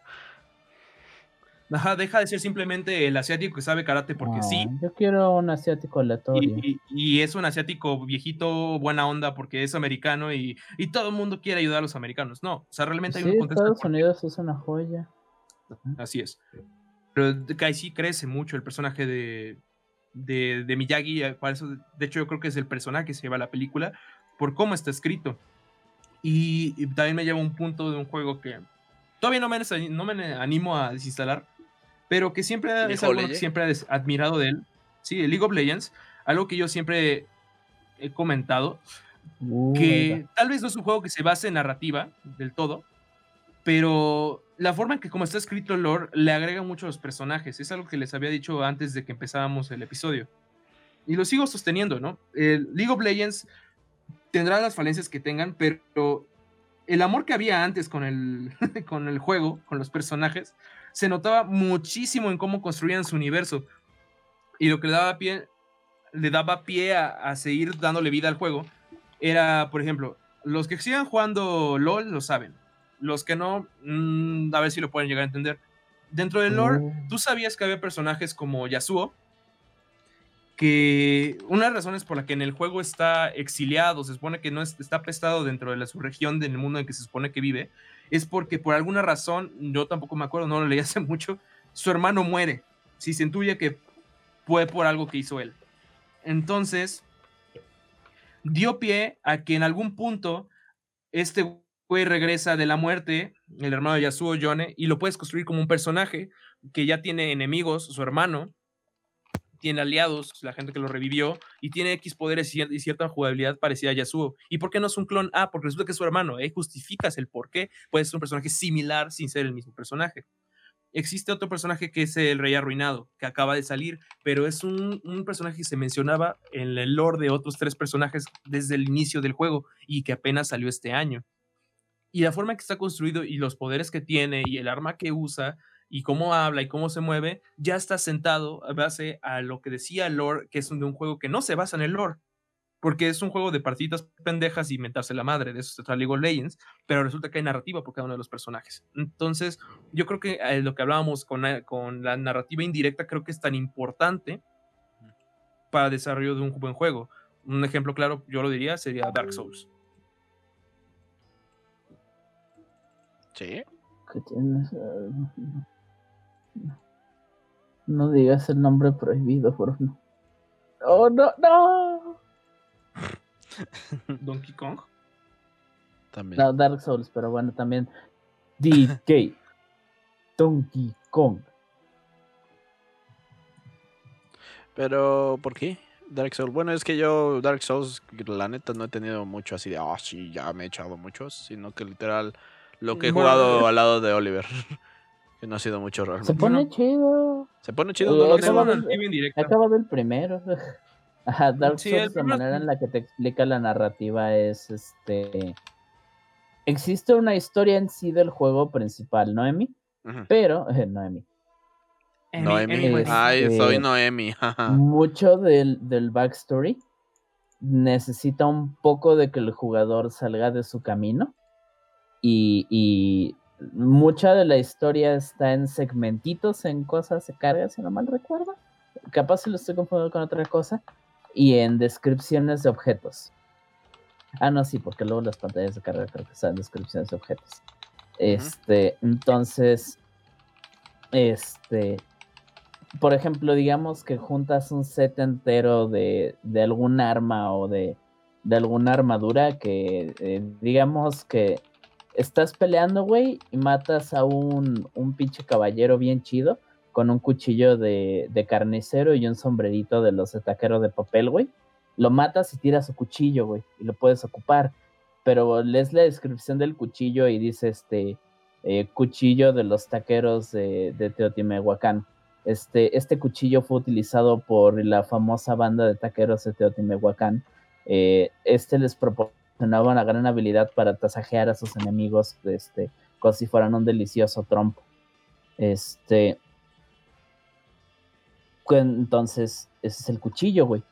Ajá, deja de ser simplemente el asiático que sabe karate porque sí. Yo quiero un asiático aleatorio. Y, es un asiático viejito, buena onda porque es americano y, todo el mundo quiere ayudar a los americanos. No, o sea, realmente hay un contexto. Estados Unidos es una joya. Así es. Pero ahí sí crece mucho el personaje de, de, de Miyagi. Para eso, de hecho, yo creo que es el personaje que se lleva la película por cómo está escrito. Y, también me lleva a un punto de un juego que todavía no me, no me animo a desinstalar pero que siempre es algo que siempre he admirado de él. Sí, el League of Legends, algo que yo siempre he comentado, que tal vez no es un juego que se base en narrativa del todo, pero la forma en que como está escrito el lore le agrega mucho a los personajes. Es algo que les había dicho antes de que empezábamos el episodio. Y lo sigo sosteniendo, ¿no? El League of Legends tendrá las falencias que tengan, pero el amor que había antes con el, con el juego, con los personajes, se notaba muchísimo en cómo construían su universo. Y lo que le daba pie, le daba pie a, seguir dándole vida al juego era, por ejemplo, los que sigan jugando LOL lo saben. Los que no, mm, a ver si lo pueden llegar a entender. Dentro del lore, oh. tú sabías que había personajes como Yasuo, que una de las razones por la que en el juego está exiliado, se supone que no está pestado dentro de la subregión del mundo en que se supone que vive, es porque por alguna razón, yo tampoco me acuerdo, no lo leí hace mucho, su hermano muere. Si se intuye que fue por algo que hizo él. Entonces, dio pie a que en algún punto este güey regresa de la muerte, el hermano de Yasuo Yone, y lo puedes construir como un personaje que ya tiene enemigos, su hermano, tiene aliados, la gente que lo revivió, y tiene X poderes y cierta jugabilidad parecida a Yasuo. ¿Y por qué no es un clon? Ah, porque resulta que es su hermano. ¿eh? Justificas el por qué puede ser un personaje similar sin ser el mismo personaje. Existe otro personaje que es el Rey Arruinado, que acaba de salir, pero es un, un, personaje que se mencionaba en el lore de otros tres personajes desde el inicio del juego y que apenas salió este año. Y la forma que está construido y los poderes que tiene y el arma que usa y cómo habla y cómo se mueve, ya está sentado a base a lo que decía lore, que es de un juego que no se basa en el lore, porque es un juego de partidas pendejas y inventarse la madre, de eso se trata League of Legends, pero resulta que hay narrativa por cada uno de los personajes. Entonces, yo creo que eh, lo que hablábamos con, eh, con la narrativa indirecta creo que es tan importante para el desarrollo de un buen juego. Un ejemplo claro, yo lo diría, sería Dark Souls. Sí. Que tienes. No digas el nombre prohibido, por favor. ¡Oh, no! ¡No! Donkey Kong. También. No, Dark Souls, pero bueno, también. DK. Donkey Kong. Pero, ¿por qué? Dark Souls. Bueno, es que yo, Dark Souls, la neta, no he tenido mucho así de, ah, sí, ya me he echado muchos, sino que literal, lo que he jugado al lado de Oliver. que no ha sido mucho Se realmente. pone Bueno. chido. Se pone chido, no acaba del primero. Ajá, Dark Sí, Souls, la manera en la que te explica la narrativa es este. Existe una historia en sí del juego principal, Noemi, pero. eh, Noemi. Noemi. Ay, Este- soy Noemi. Mucho del, del backstory necesita un poco de que el jugador salga de su camino. Y, y mucha de la historia está en segmentitos, en cosas se carga, si no mal recuerdo. Capaz si lo estoy confundiendo con otra cosa. Y en descripciones de objetos. Ah, no, sí, porque luego las pantallas de carga creo que están en descripciones de objetos. Este, entonces, este, por ejemplo, digamos que juntas un set entero de, de algún arma o de, de alguna armadura que, eh, digamos que estás peleando, güey, y matas a un, un pinche caballero bien chido con un cuchillo de, de carnicero y un sombrerito de los de taquero de papel, güey. Lo matas y tiras su cuchillo, güey, y lo puedes ocupar. Pero lees la descripción del cuchillo y dice este eh, cuchillo de los taqueros de, Teotimehuacán. Este, este cuchillo fue utilizado por la famosa banda de taqueros de Teotimehuacán. Eh, este les proporcionaba una gran habilidad para tasajear a sus enemigos, este, como si fueran un delicioso trompo. Este. Entonces, ese es el cuchillo, güey.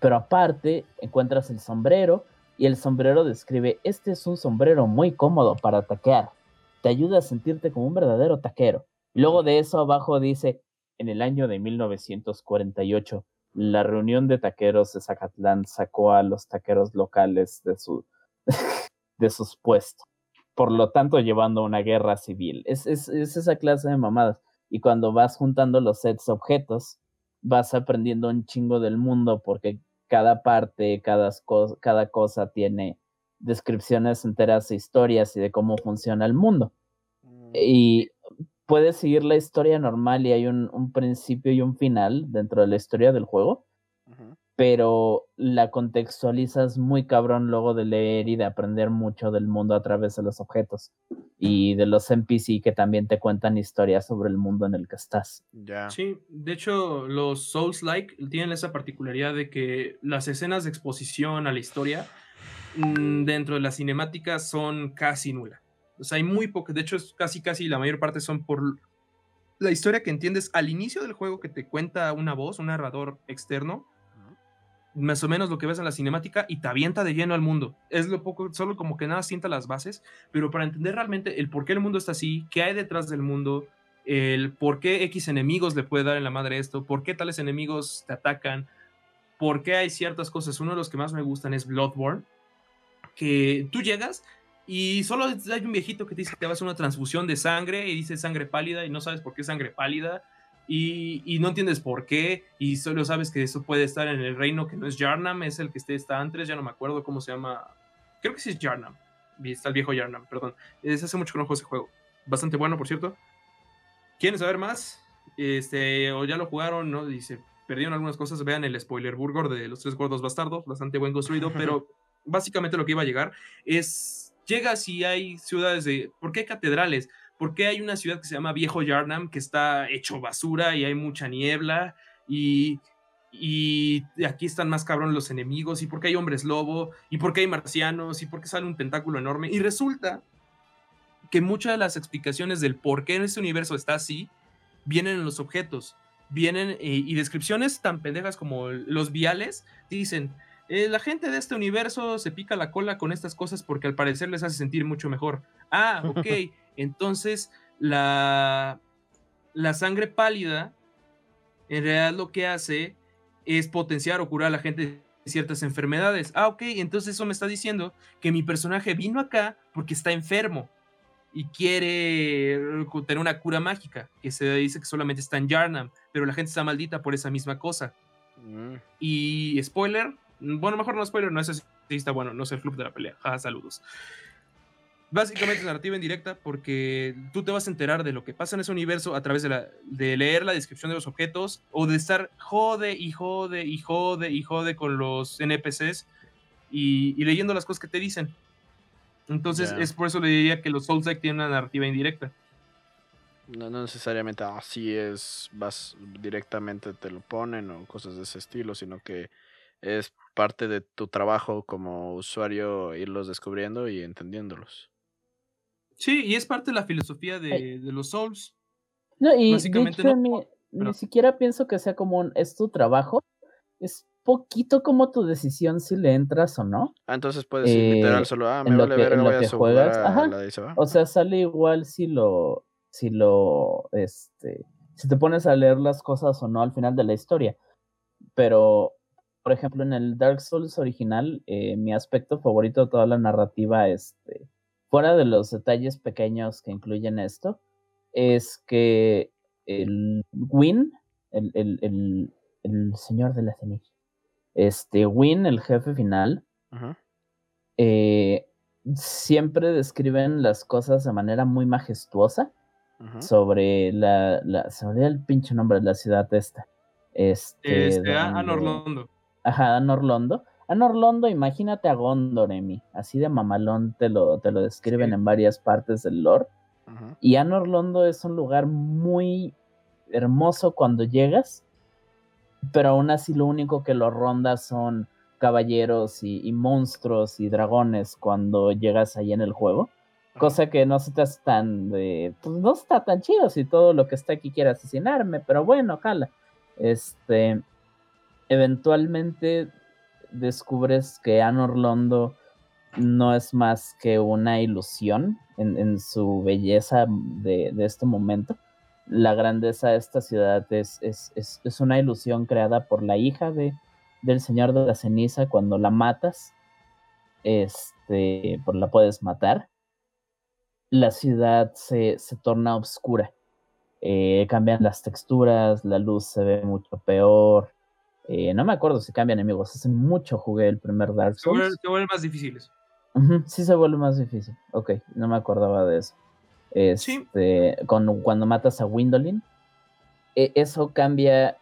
Pero aparte, encuentras el sombrero y el sombrero describe: Este es un sombrero muy cómodo para taquear. Te ayuda a sentirte como un verdadero taquero. Luego de eso abajo dice: En el año de 1948, la reunión de taqueros de Zacatlán sacó a los taqueros locales de, su, de sus puestos. Por lo tanto, llevando a una guerra civil. Es, es, es esa clase de mamadas. Y cuando vas juntando los sets objetos, vas aprendiendo un chingo del mundo porque cada parte, cada, cada cosa tiene descripciones enteras de historias y de cómo funciona el mundo. Y puedes seguir la historia normal y hay un, un principio y un final dentro de la historia del juego, pero la contextualizas muy cabrón luego de leer y de aprender mucho del mundo a través de los objetos y de los NPC que también te cuentan historias sobre el mundo en el que estás. Ya. Sí, de hecho, los Souls-like tienen esa particularidad de que las escenas de exposición a la historia mm, dentro de las cinemáticas son casi nulas. O sea, hay muy pocas, de hecho, es casi, casi la mayor parte son por la historia que entiendes al inicio del juego que te cuenta una voz, un narrador externo, más o menos lo que ves en la cinemática y te avienta de lleno al mundo. Es lo poco, solo como que nada sienta las bases, pero para entender realmente el por qué el mundo está así, qué hay detrás del mundo, el por qué X enemigos le puede dar en la madre esto, por qué tales enemigos te atacan, por qué hay ciertas cosas. Uno de los que más me gustan es Bloodborne, que tú llegas y solo hay un viejito que te dice que te va a hacer una transfusión de sangre y dice sangre pálida y no sabes por qué sangre pálida y, y no entiendes por qué y solo sabes que eso puede estar en el reino que no es Yarnam, es el que está antes, ya no me acuerdo cómo se llama, creo que sí es Yarnam, está el viejo Yarnam, perdón, es hace mucho que no juego ese juego, bastante bueno por cierto. ¿Quieren saber más? Este, o ya lo jugaron, ¿no? Se perdieron algunas cosas, vean el spoiler burger de los tres gordos bastardos, bastante buen construido, pero básicamente lo que iba a llegar es, llegas y hay ciudades de, ¿por qué hay catedrales? ¿Por qué hay una ciudad que se llama Viejo Yarnam que está hecho basura y hay mucha niebla y, y aquí están más cabrones los enemigos y por qué hay hombres lobo y por qué hay marcianos y por qué sale un tentáculo enorme? Y resulta que muchas de las explicaciones del por qué en este universo está así vienen en los objetos, vienen eh, y descripciones tan pendejas como los viales dicen, eh, la gente de este universo se pica la cola con estas cosas porque al parecer les hace sentir mucho mejor. Ah, ok, entonces la, la sangre pálida en realidad lo que hace es potenciar o curar a la gente de ciertas enfermedades. Ah, ok, entonces eso me está diciendo que mi personaje vino acá porque está enfermo. y quiere eh, tener una cura mágica, que se dice que solamente está en Yarnam, pero la gente está maldita por esa misma cosa. Mm. Y spoiler, bueno, mejor no spoiler, no es así, está bueno, no es el club de la pelea. saludos. Básicamente es narrativa indirecta porque tú te vas a enterar de lo que pasa en ese universo a través de, la, de leer la descripción de los objetos o de estar jode y jode y jode y jode con los NPCs y, y leyendo las cosas que te dicen. Entonces es por eso le diría que los Souls-like tienen una narrativa indirecta. No, no necesariamente así es, vas directamente te lo ponen o cosas de ese estilo, sino que es parte de tu trabajo como usuario irlos descubriendo y entendiéndolos. Sí, y es parte de la filosofía de, los Souls. No, y Básicamente ni, siquiera pienso que sea como un, es tu trabajo, es poquito como tu decisión si le entras o no. Ah, entonces puedes eh, literal solo, ah, me vale ver, voy a juegas. La O sea, sale igual si lo, si lo, este, si te pones a leer las cosas o no al final de la historia. Pero por ejemplo, en el Dark Souls original, eh, mi aspecto favorito de toda la narrativa, este, fuera de los detalles pequeños que incluyen esto, es que el Win, el, señor de la ceniza, este Win, el jefe final, eh, siempre describen las cosas de manera muy majestuosa sobre la, la, se me el pinche nombre de la ciudad esta. Este, este. Ajá, a Norlondo. A Norlondo, imagínate a Gondoremi, así de mamalón te lo, te lo describen en varias partes del lore. Y a Norlondo es un lugar muy hermoso cuando llegas, pero aún así lo único que lo ronda son caballeros y, monstruos y dragones cuando llegas ahí en el juego. Cosa que no se te hace tan de. Pues no está tan chido si todo lo que está aquí quiere asesinarme, pero bueno, ojalá. Este eventualmente descubres que Anor Londo no es más que una ilusión en, su belleza de, este momento. La grandeza de esta ciudad es, es, una ilusión creada por la hija de, del Señor de la Ceniza cuando la matas. Este, por la puedes matar. La ciudad se, torna oscura. Eh, cambian las texturas, la luz se ve mucho peor. Eh, no me acuerdo si cambian enemigos. Hace mucho jugué el primer Dark Souls. Se vuelven más difíciles. sí, se vuelve más difícil. Ok, no me acordaba de eso. Este, cuando matas a Windolin, e, eso cambia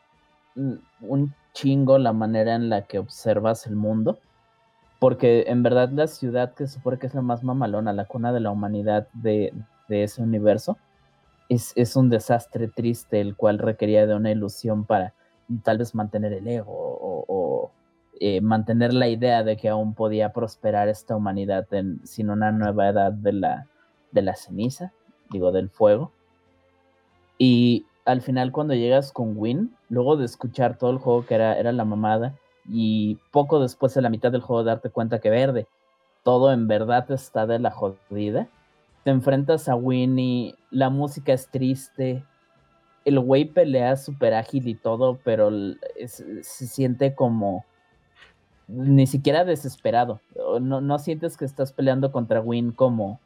un chingo la manera en la que observas el mundo. Porque en verdad la ciudad que supone que es la más mamalona, la cuna de la humanidad de, ese universo, es, es un desastre triste, el cual requería de una ilusión para tal vez mantener el ego o, eh, mantener la idea de que aún podía prosperar esta humanidad sin una nueva edad de la, de la ceniza, digo, del fuego. Y al final cuando llegas con Win, luego de escuchar todo el juego que era, era la mamada, y poco después de la mitad del juego darte cuenta que verde, todo en verdad está de la jodida, te enfrentas a Win y la música es triste, el güey pelea súper ágil y todo, pero se siente como ni siquiera desesperado. No, no sientes que estás peleando contra Win como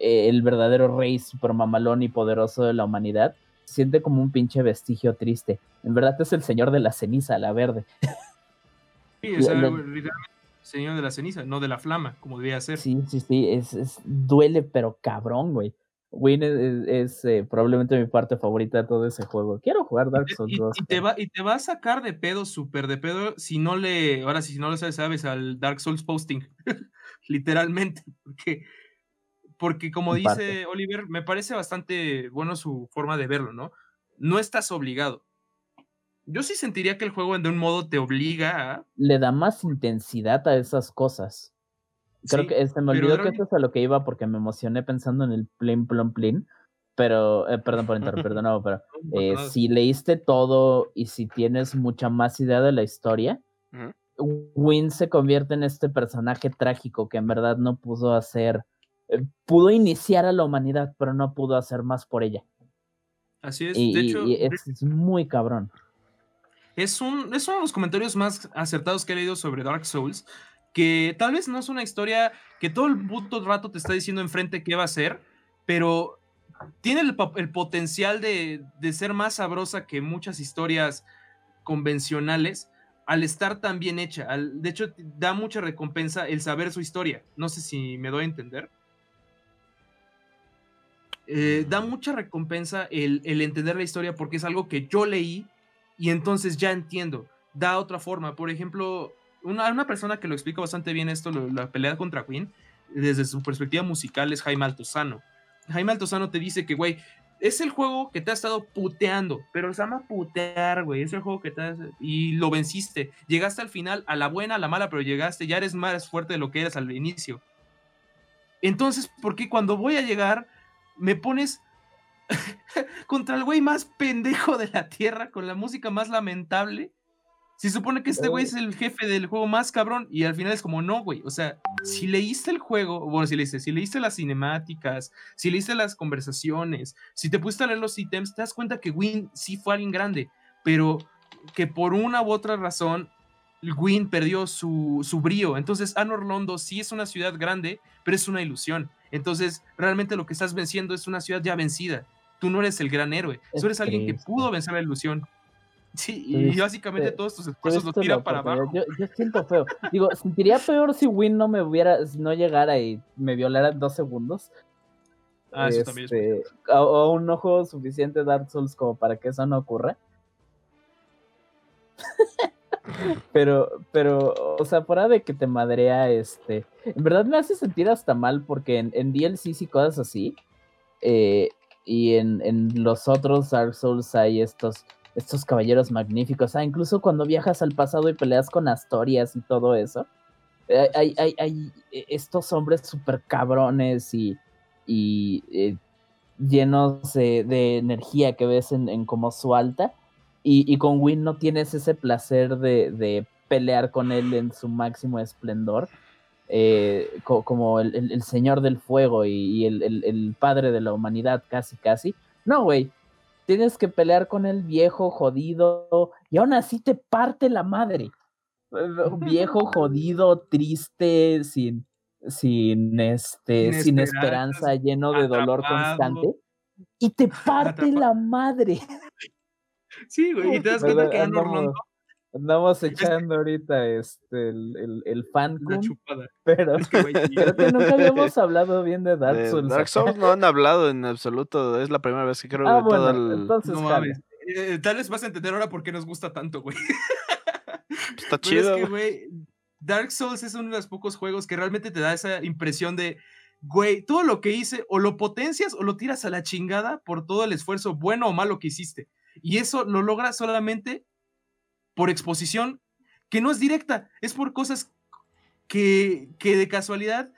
eh, el verdadero rey super mamalón y poderoso de la humanidad. Se siente como un pinche vestigio triste. En verdad es el señor de la ceniza, la verde. Sí, es el señor de la ceniza, no de la flama, como debía ser. Sí, sí, sí, es duele, pero cabrón, güey. Win es, eh, probablemente mi parte favorita de todo ese juego. Quiero jugar Dark Souls y, 2. Y te, va, y te va a sacar de pedo, súper de pedo, si no le, ahora sí, si no le sabes, sabes al Dark Souls posting, literalmente, porque, porque como dice Oliver, me parece bastante bueno su forma de verlo, ¿no? No estás obligado. Yo sí sentiría que el juego de un modo te obliga a... Le da más intensidad a esas cosas. Creo que se me olvidó que eso es a lo que iba porque me emocioné pensando en el plin plom plin. Pero, eh, perdón por interrumpir de nuevo, pero eh, si leíste todo y si tienes mucha más idea de la historia, Win se convierte en este personaje trágico que en verdad no pudo hacer, eh, pudo iniciar a la humanidad, pero no pudo hacer más por ella. Así es, de hecho, es, muy cabrón. Es, un, es uno de los comentarios más acertados que he leído sobre Dark Souls, que tal vez no es una historia que todo el puto rato te está diciendo enfrente qué va a ser, pero tiene el, potencial de, ser más sabrosa que muchas historias convencionales al estar tan bien hecha. de hecho, da mucha recompensa el saber su historia. No sé si me doy a entender. Eh, da mucha recompensa el, entender la historia porque es algo que yo leí y entonces ya entiendo. Da otra forma. Por ejemplo, una, una persona que lo explica bastante bien esto, la pelea contra Queen, desde su perspectiva musical, es Jaime Altozano. Jaime Altozano te dice que, güey, es el juego que te ha estado puteando, pero se llama putear, güey. Es el juego que te has... Y lo venciste. Llegaste al final, a la buena, a la mala, pero llegaste, ya eres más fuerte de lo que eras al inicio. Entonces, ¿por qué cuando voy a llegar me pones contra el güey más pendejo de la tierra, con la música más lamentable? Si supone que este güey es el jefe del juego más cabrón y al final es como no, güey. O sea, si leíste el juego, bueno, si leíste, si leíste las cinemáticas, si leíste las conversaciones, si te pusiste a leer los ítems, te das cuenta que Win sí fue alguien grande, pero que por una u otra razón Win perdió su, su brío. Entonces, Anor Londo sí es una ciudad grande, pero es una ilusión. Entonces, realmente lo que estás venciendo es una ciudad ya vencida. Tú no eres el gran héroe, tú eres alguien que pudo vencer la ilusión Sí, y básicamente todos tus esfuerzos los tira para abajo. Yo, siento feo. Digo, sentiría peor si Win no me hubiera, no llegara y me violara en dos segundos. Ah, eso también es este, o, un ojo suficiente Dark Souls como para que eso no ocurra. pero, pero, o sea, fuera de que te madrea, este, en verdad me hace sentir hasta mal porque en, en DLCs y cosas así, eh, y en, en los otros Dark Souls hay estos estos caballeros magníficos. Ah, incluso cuando viajas al pasado y peleas con Astorias y todo eso. Eh, hay, hay, hay eh, estos hombres súper cabrones y, y eh, llenos de, energía que ves en, como su alta. Y, con Win no tienes ese placer de, pelear con él en su máximo esplendor. como el, señor del fuego y, y el, el, padre de la humanidad, casi, casi. No, güey tienes que pelear con el viejo jodido y aún así te parte la madre. Viejo jodido, triste, sin, sin, este, sin esperanza, lleno de dolor constante. Y te parte la madre. Sí, güey, y te das cuenta que Orlando Andamos echando ahorita este el, el, fan pero creo que nunca habíamos hablado bien de Dark Souls. Dark Souls no han hablado en absoluto, es la primera vez que creo ah, que todo el... entonces no mames. Eh, tal vez vas a entender ahora por qué nos gusta tanto, güey. Está chido. es que, güey, Dark Souls es uno de los pocos juegos que realmente te da esa impresión de, güey, todo lo que hice o lo potencias o lo tiras a la chingada por todo el esfuerzo bueno o malo que hiciste. Y eso lo logras solamente por exposición que no es directa, es por cosas que, que de casualidad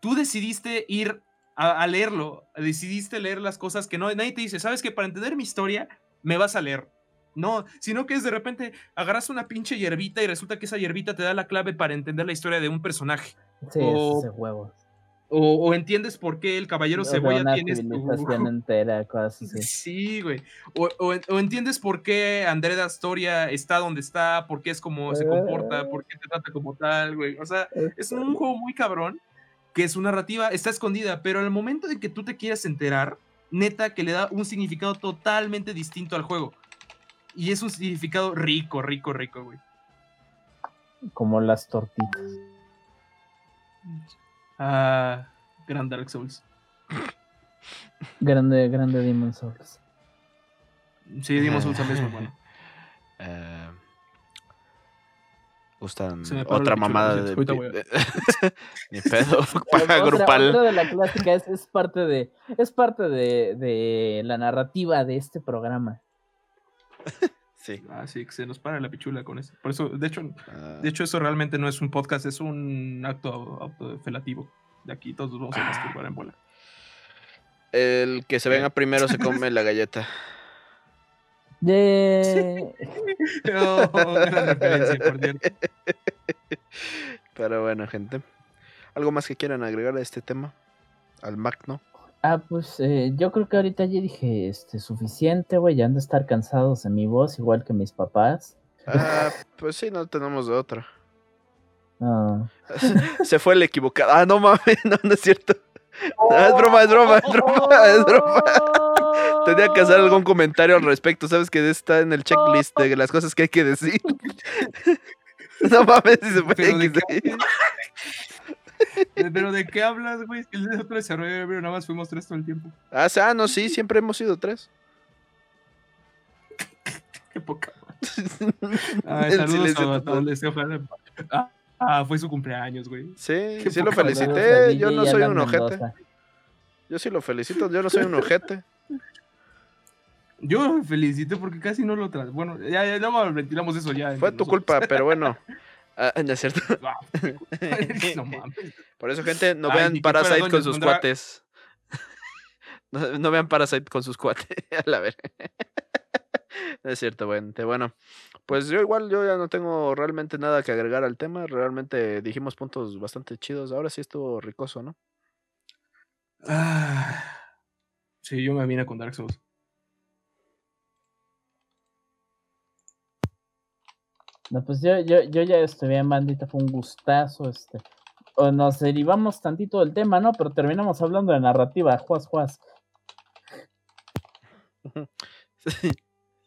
tú decidiste ir a, leerlo, decidiste leer las cosas que no, nadie te dice, sabes que para entender mi historia me vas a leer. No, sino que es de repente agarras una pinche hierbita y resulta que esa hierbita te da la clave para entender la historia de un personaje. Sí, o, huevos. O, entiendes por qué el caballero cebolla tiene entera, cosas así. Sí, güey. O, entiendes por qué André Astoria está donde está, por qué es como se comporta, por qué te trata como tal, güey. O sea, es un juego muy cabrón que su narrativa está escondida, pero al momento de que tú te quieras enterar, neta que le da un significado totalmente distinto al juego. Y es un significado rico, rico, rico, güey. Como las tortitas. Ah, Gran Dark Souls. Grande, grande Demon Souls. Sí, Demon Souls también es muy bueno. Eh, gustan otra mamada de, Ni pedo, para grupal. Otra de la clásica es, es parte de es parte de, de, la narrativa de este programa. Sí. Ah, sí, que se nos para la pichula con eso. Por eso, de hecho, ah. de hecho, eso realmente no es un podcast, es un acto autofelativo. De aquí todos vamos a masturbar en bola. El que se venga primero se come la galleta. De... oh, referencia, por cierto. Pero bueno, gente. ¿Algo más que quieran agregar a este tema? Al Mac, ¿no? Ah, pues eh, yo creo que ahorita ya dije este, suficiente, güey. Ya han de estar cansados de mi voz, igual que mis papás. Ah, pues sí, no tenemos de otra. Ah. Se fue el equivocado. Ah, no mames, no, no es cierto. es broma, es broma, es broma, es broma. Tenía que hacer algún comentario al respecto. Sabes que está en el checklist de las cosas que hay que decir. No mames, si se puede decir. Pero de qué hablas, güey? El de otro desarrollo, pero nada más fuimos tres todo el tiempo. Ah, ah, no, sí, siempre hemos sido tres. qué poca. Ah, saludos a, ah, fue su cumpleaños, güey. Sí, sí lo felicité. Yo no soy un ojete. Yo sí lo felicito, yo no soy un ojete. Yo lo felicito porque casi no lo tras. Bueno, ya, ya luego ventilamos eso ya. Fue tu culpa, pero bueno. Ah, ¿No es cierto? no mames. Por eso, gente, no vean Parasite con sus cuates. No, vean Parasite con sus cuates. A la ver. No es cierto, bueno. Bueno, pues yo igual, yo ya no tengo realmente nada que agregar al tema. Realmente dijimos puntos bastante chidos. Ahora sí estuvo ricoso, ¿no? Ah, sí, yo me vine con Dark Souls. No, pues yo, yo, yo ya estoy bien, bandita, fue un gustazo, este. O nos derivamos tantito del tema, ¿no? Pero terminamos hablando de narrativa, juas, juas.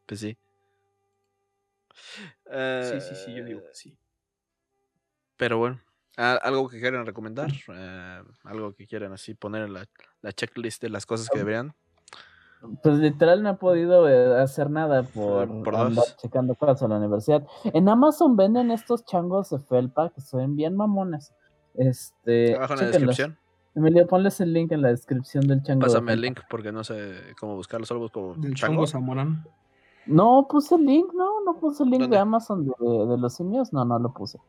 pues sí. sí, sí, sí, yo digo que sí. Pero bueno, algo que quieran recomendar, eh, algo que quieran así poner en la, la checklist de las cosas que deberían. Pues literal no he podido eh, hacer nada por, andar checando cosas a la universidad. En Amazon venden estos changos de felpa que se ven bien mamones. Este, Abajo en la descripción. Emilio, ponles el link en la descripción del chango. Pásame el link porque no sé cómo buscarlo, solo busco chango. chango No, puse el link, no, no puse el link de Amazon de, de, los simios, no, no lo puse.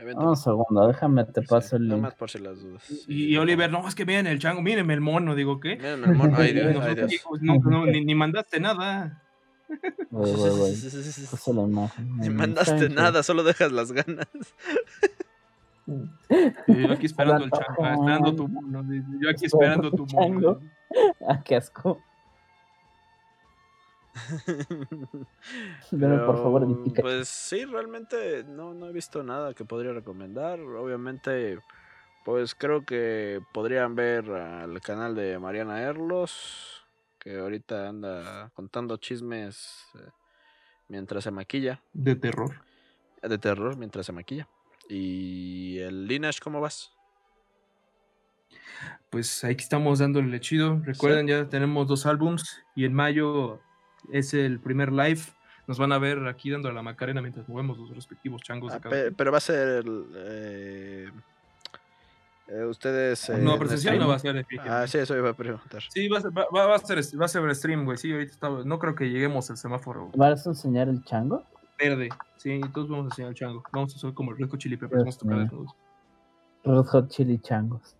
Un segundo, déjame te paso el link. por si las dudas. Y, Oliver, no, es que miren el chango, mírenme el mono, digo, ¿qué? Miren el mono, ay Dios, ay Dios. No, ni, ni, mandaste nada. Voy, voy, voy. la imagen. Ni mandaste nada, solo dejas las ganas. Yo aquí esperando el chango, esperando tu mono. Yo aquí esperando tu mono. Ah, qué asco. por favor, Pues sí, realmente no, no he visto nada que podría recomendar. Obviamente, pues creo que podrían ver al canal de Mariana Erlos, que ahorita anda contando chismes eh, mientras se maquilla. De terror. De terror mientras se maquilla. ¿Y el Lineage cómo vas? Pues ahí estamos dándole chido. Recuerden, ya tenemos dos álbums y en mayo es el primer live. Nos van a ver aquí dando la Macarena mientras movemos los respectivos changos de ah, cada Pero va a ser. Eh, eh, ustedes. no, eh, presencial no va a ser. Ah, sí, eso iba a preguntar. Sí, va a ser, va, a ser, va a ser stream, güey. Sí, ahorita está, no creo que lleguemos al semáforo. ¿Vas a enseñar el chango? Verde, sí, todos vamos a enseñar el chango. Vamos a hacer como el Red Hot Chili Peppers, vamos a tocar desnudos. Red Hot Chili Changos.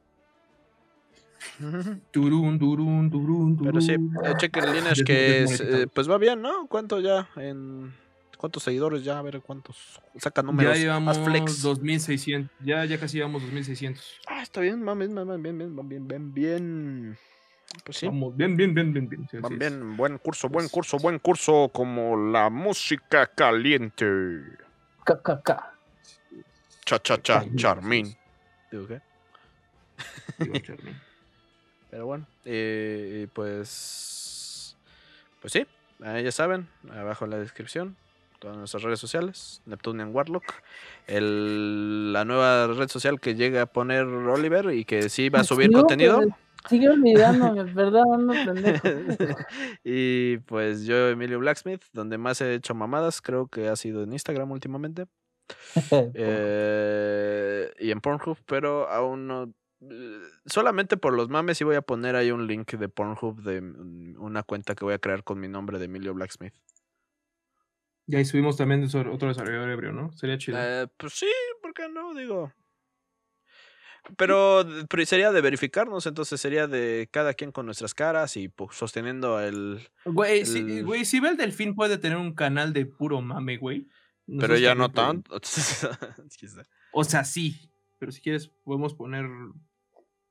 Turun, turun, turun, Pero sí, eh, chequen el Lineage que eh, pues va bien, ¿no? ¿Cuánto ya? en ¿Cuántos seguidores ya? A ver cuántos. Saca números. Ya llevamos 2600. Ya, ya casi llevamos 2600. Ah, está bien, mames, bien, bien, bien, bien, bien, bien. Pues sí. Vamos, bien, bien, bien, bien, bien. Van bien, buen curso, buen curso, buen curso, como la música caliente. KKK. Cha, cha, cha, Charmín. ¿Digo qué? Digo Charmín. Pero bueno, eh, pues. Pues sí, ya saben, abajo en la descripción, todas nuestras redes sociales, Neptunian Warlock. El, la nueva red social que llega a poner Oliver y que sí va a subir contenido. Sigue olvidándome, ¿verdad? No pendejo. y pues yo, Emilio Blacksmith, donde más he hecho mamadas, creo que ha sido en Instagram últimamente. eh, y en Pornhub, pero aún no eh, solamente por los mames y voy a poner ahí un link de Pornhub de mm, una cuenta que voy a crear con mi nombre de Emilio Blacksmith. Y ahí subimos también otro desarrollador ebrio, ¿no? Sería chido. Eh, pues sí, ¿por qué no? Digo. Pero, sería de verificarnos, entonces sería de cada quien con nuestras caras y pues, sosteniendo el. Güey, Si, güey, si ve el delfín puede tener un canal de puro mame, güey. pero ya no tanto. o sea, sí. Pero si quieres, podemos poner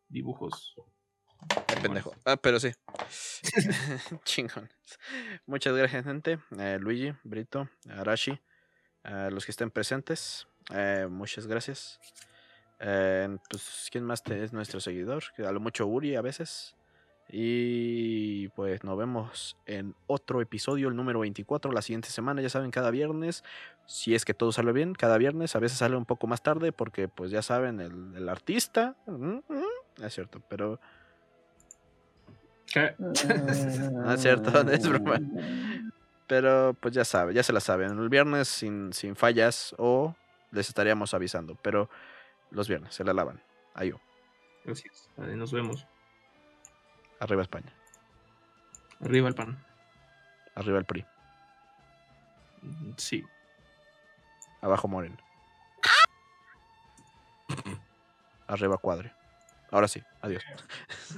dibujos. pendejo. Ah, pero sí. Chingón. Muchas gracias, gente. Eh, Luigi, Brito, Arashi, a los que estén presentes. Eh, muchas gracias. Eh, pues, ¿quién más es nuestro seguidor? A lo mucho Uri a veces. Y pues nos vemos en otro episodio, el número 24, la siguiente semana, ya saben, cada viernes, si es que todo sale bien, cada viernes, a veces sale un poco más tarde porque pues ya saben, el, artista, es cierto, pero... no es cierto, es broma. Pero pues ya saben, ya se la saben, el viernes sin, sin fallas o les estaríamos avisando, pero los viernes se la lavan. Adiós. Gracias, nos vemos. Arriba España. Arriba el PAN. Arriba el PRI. Sí. Abajo Moreno. Arriba Cuadre. Ahora sí, adiós.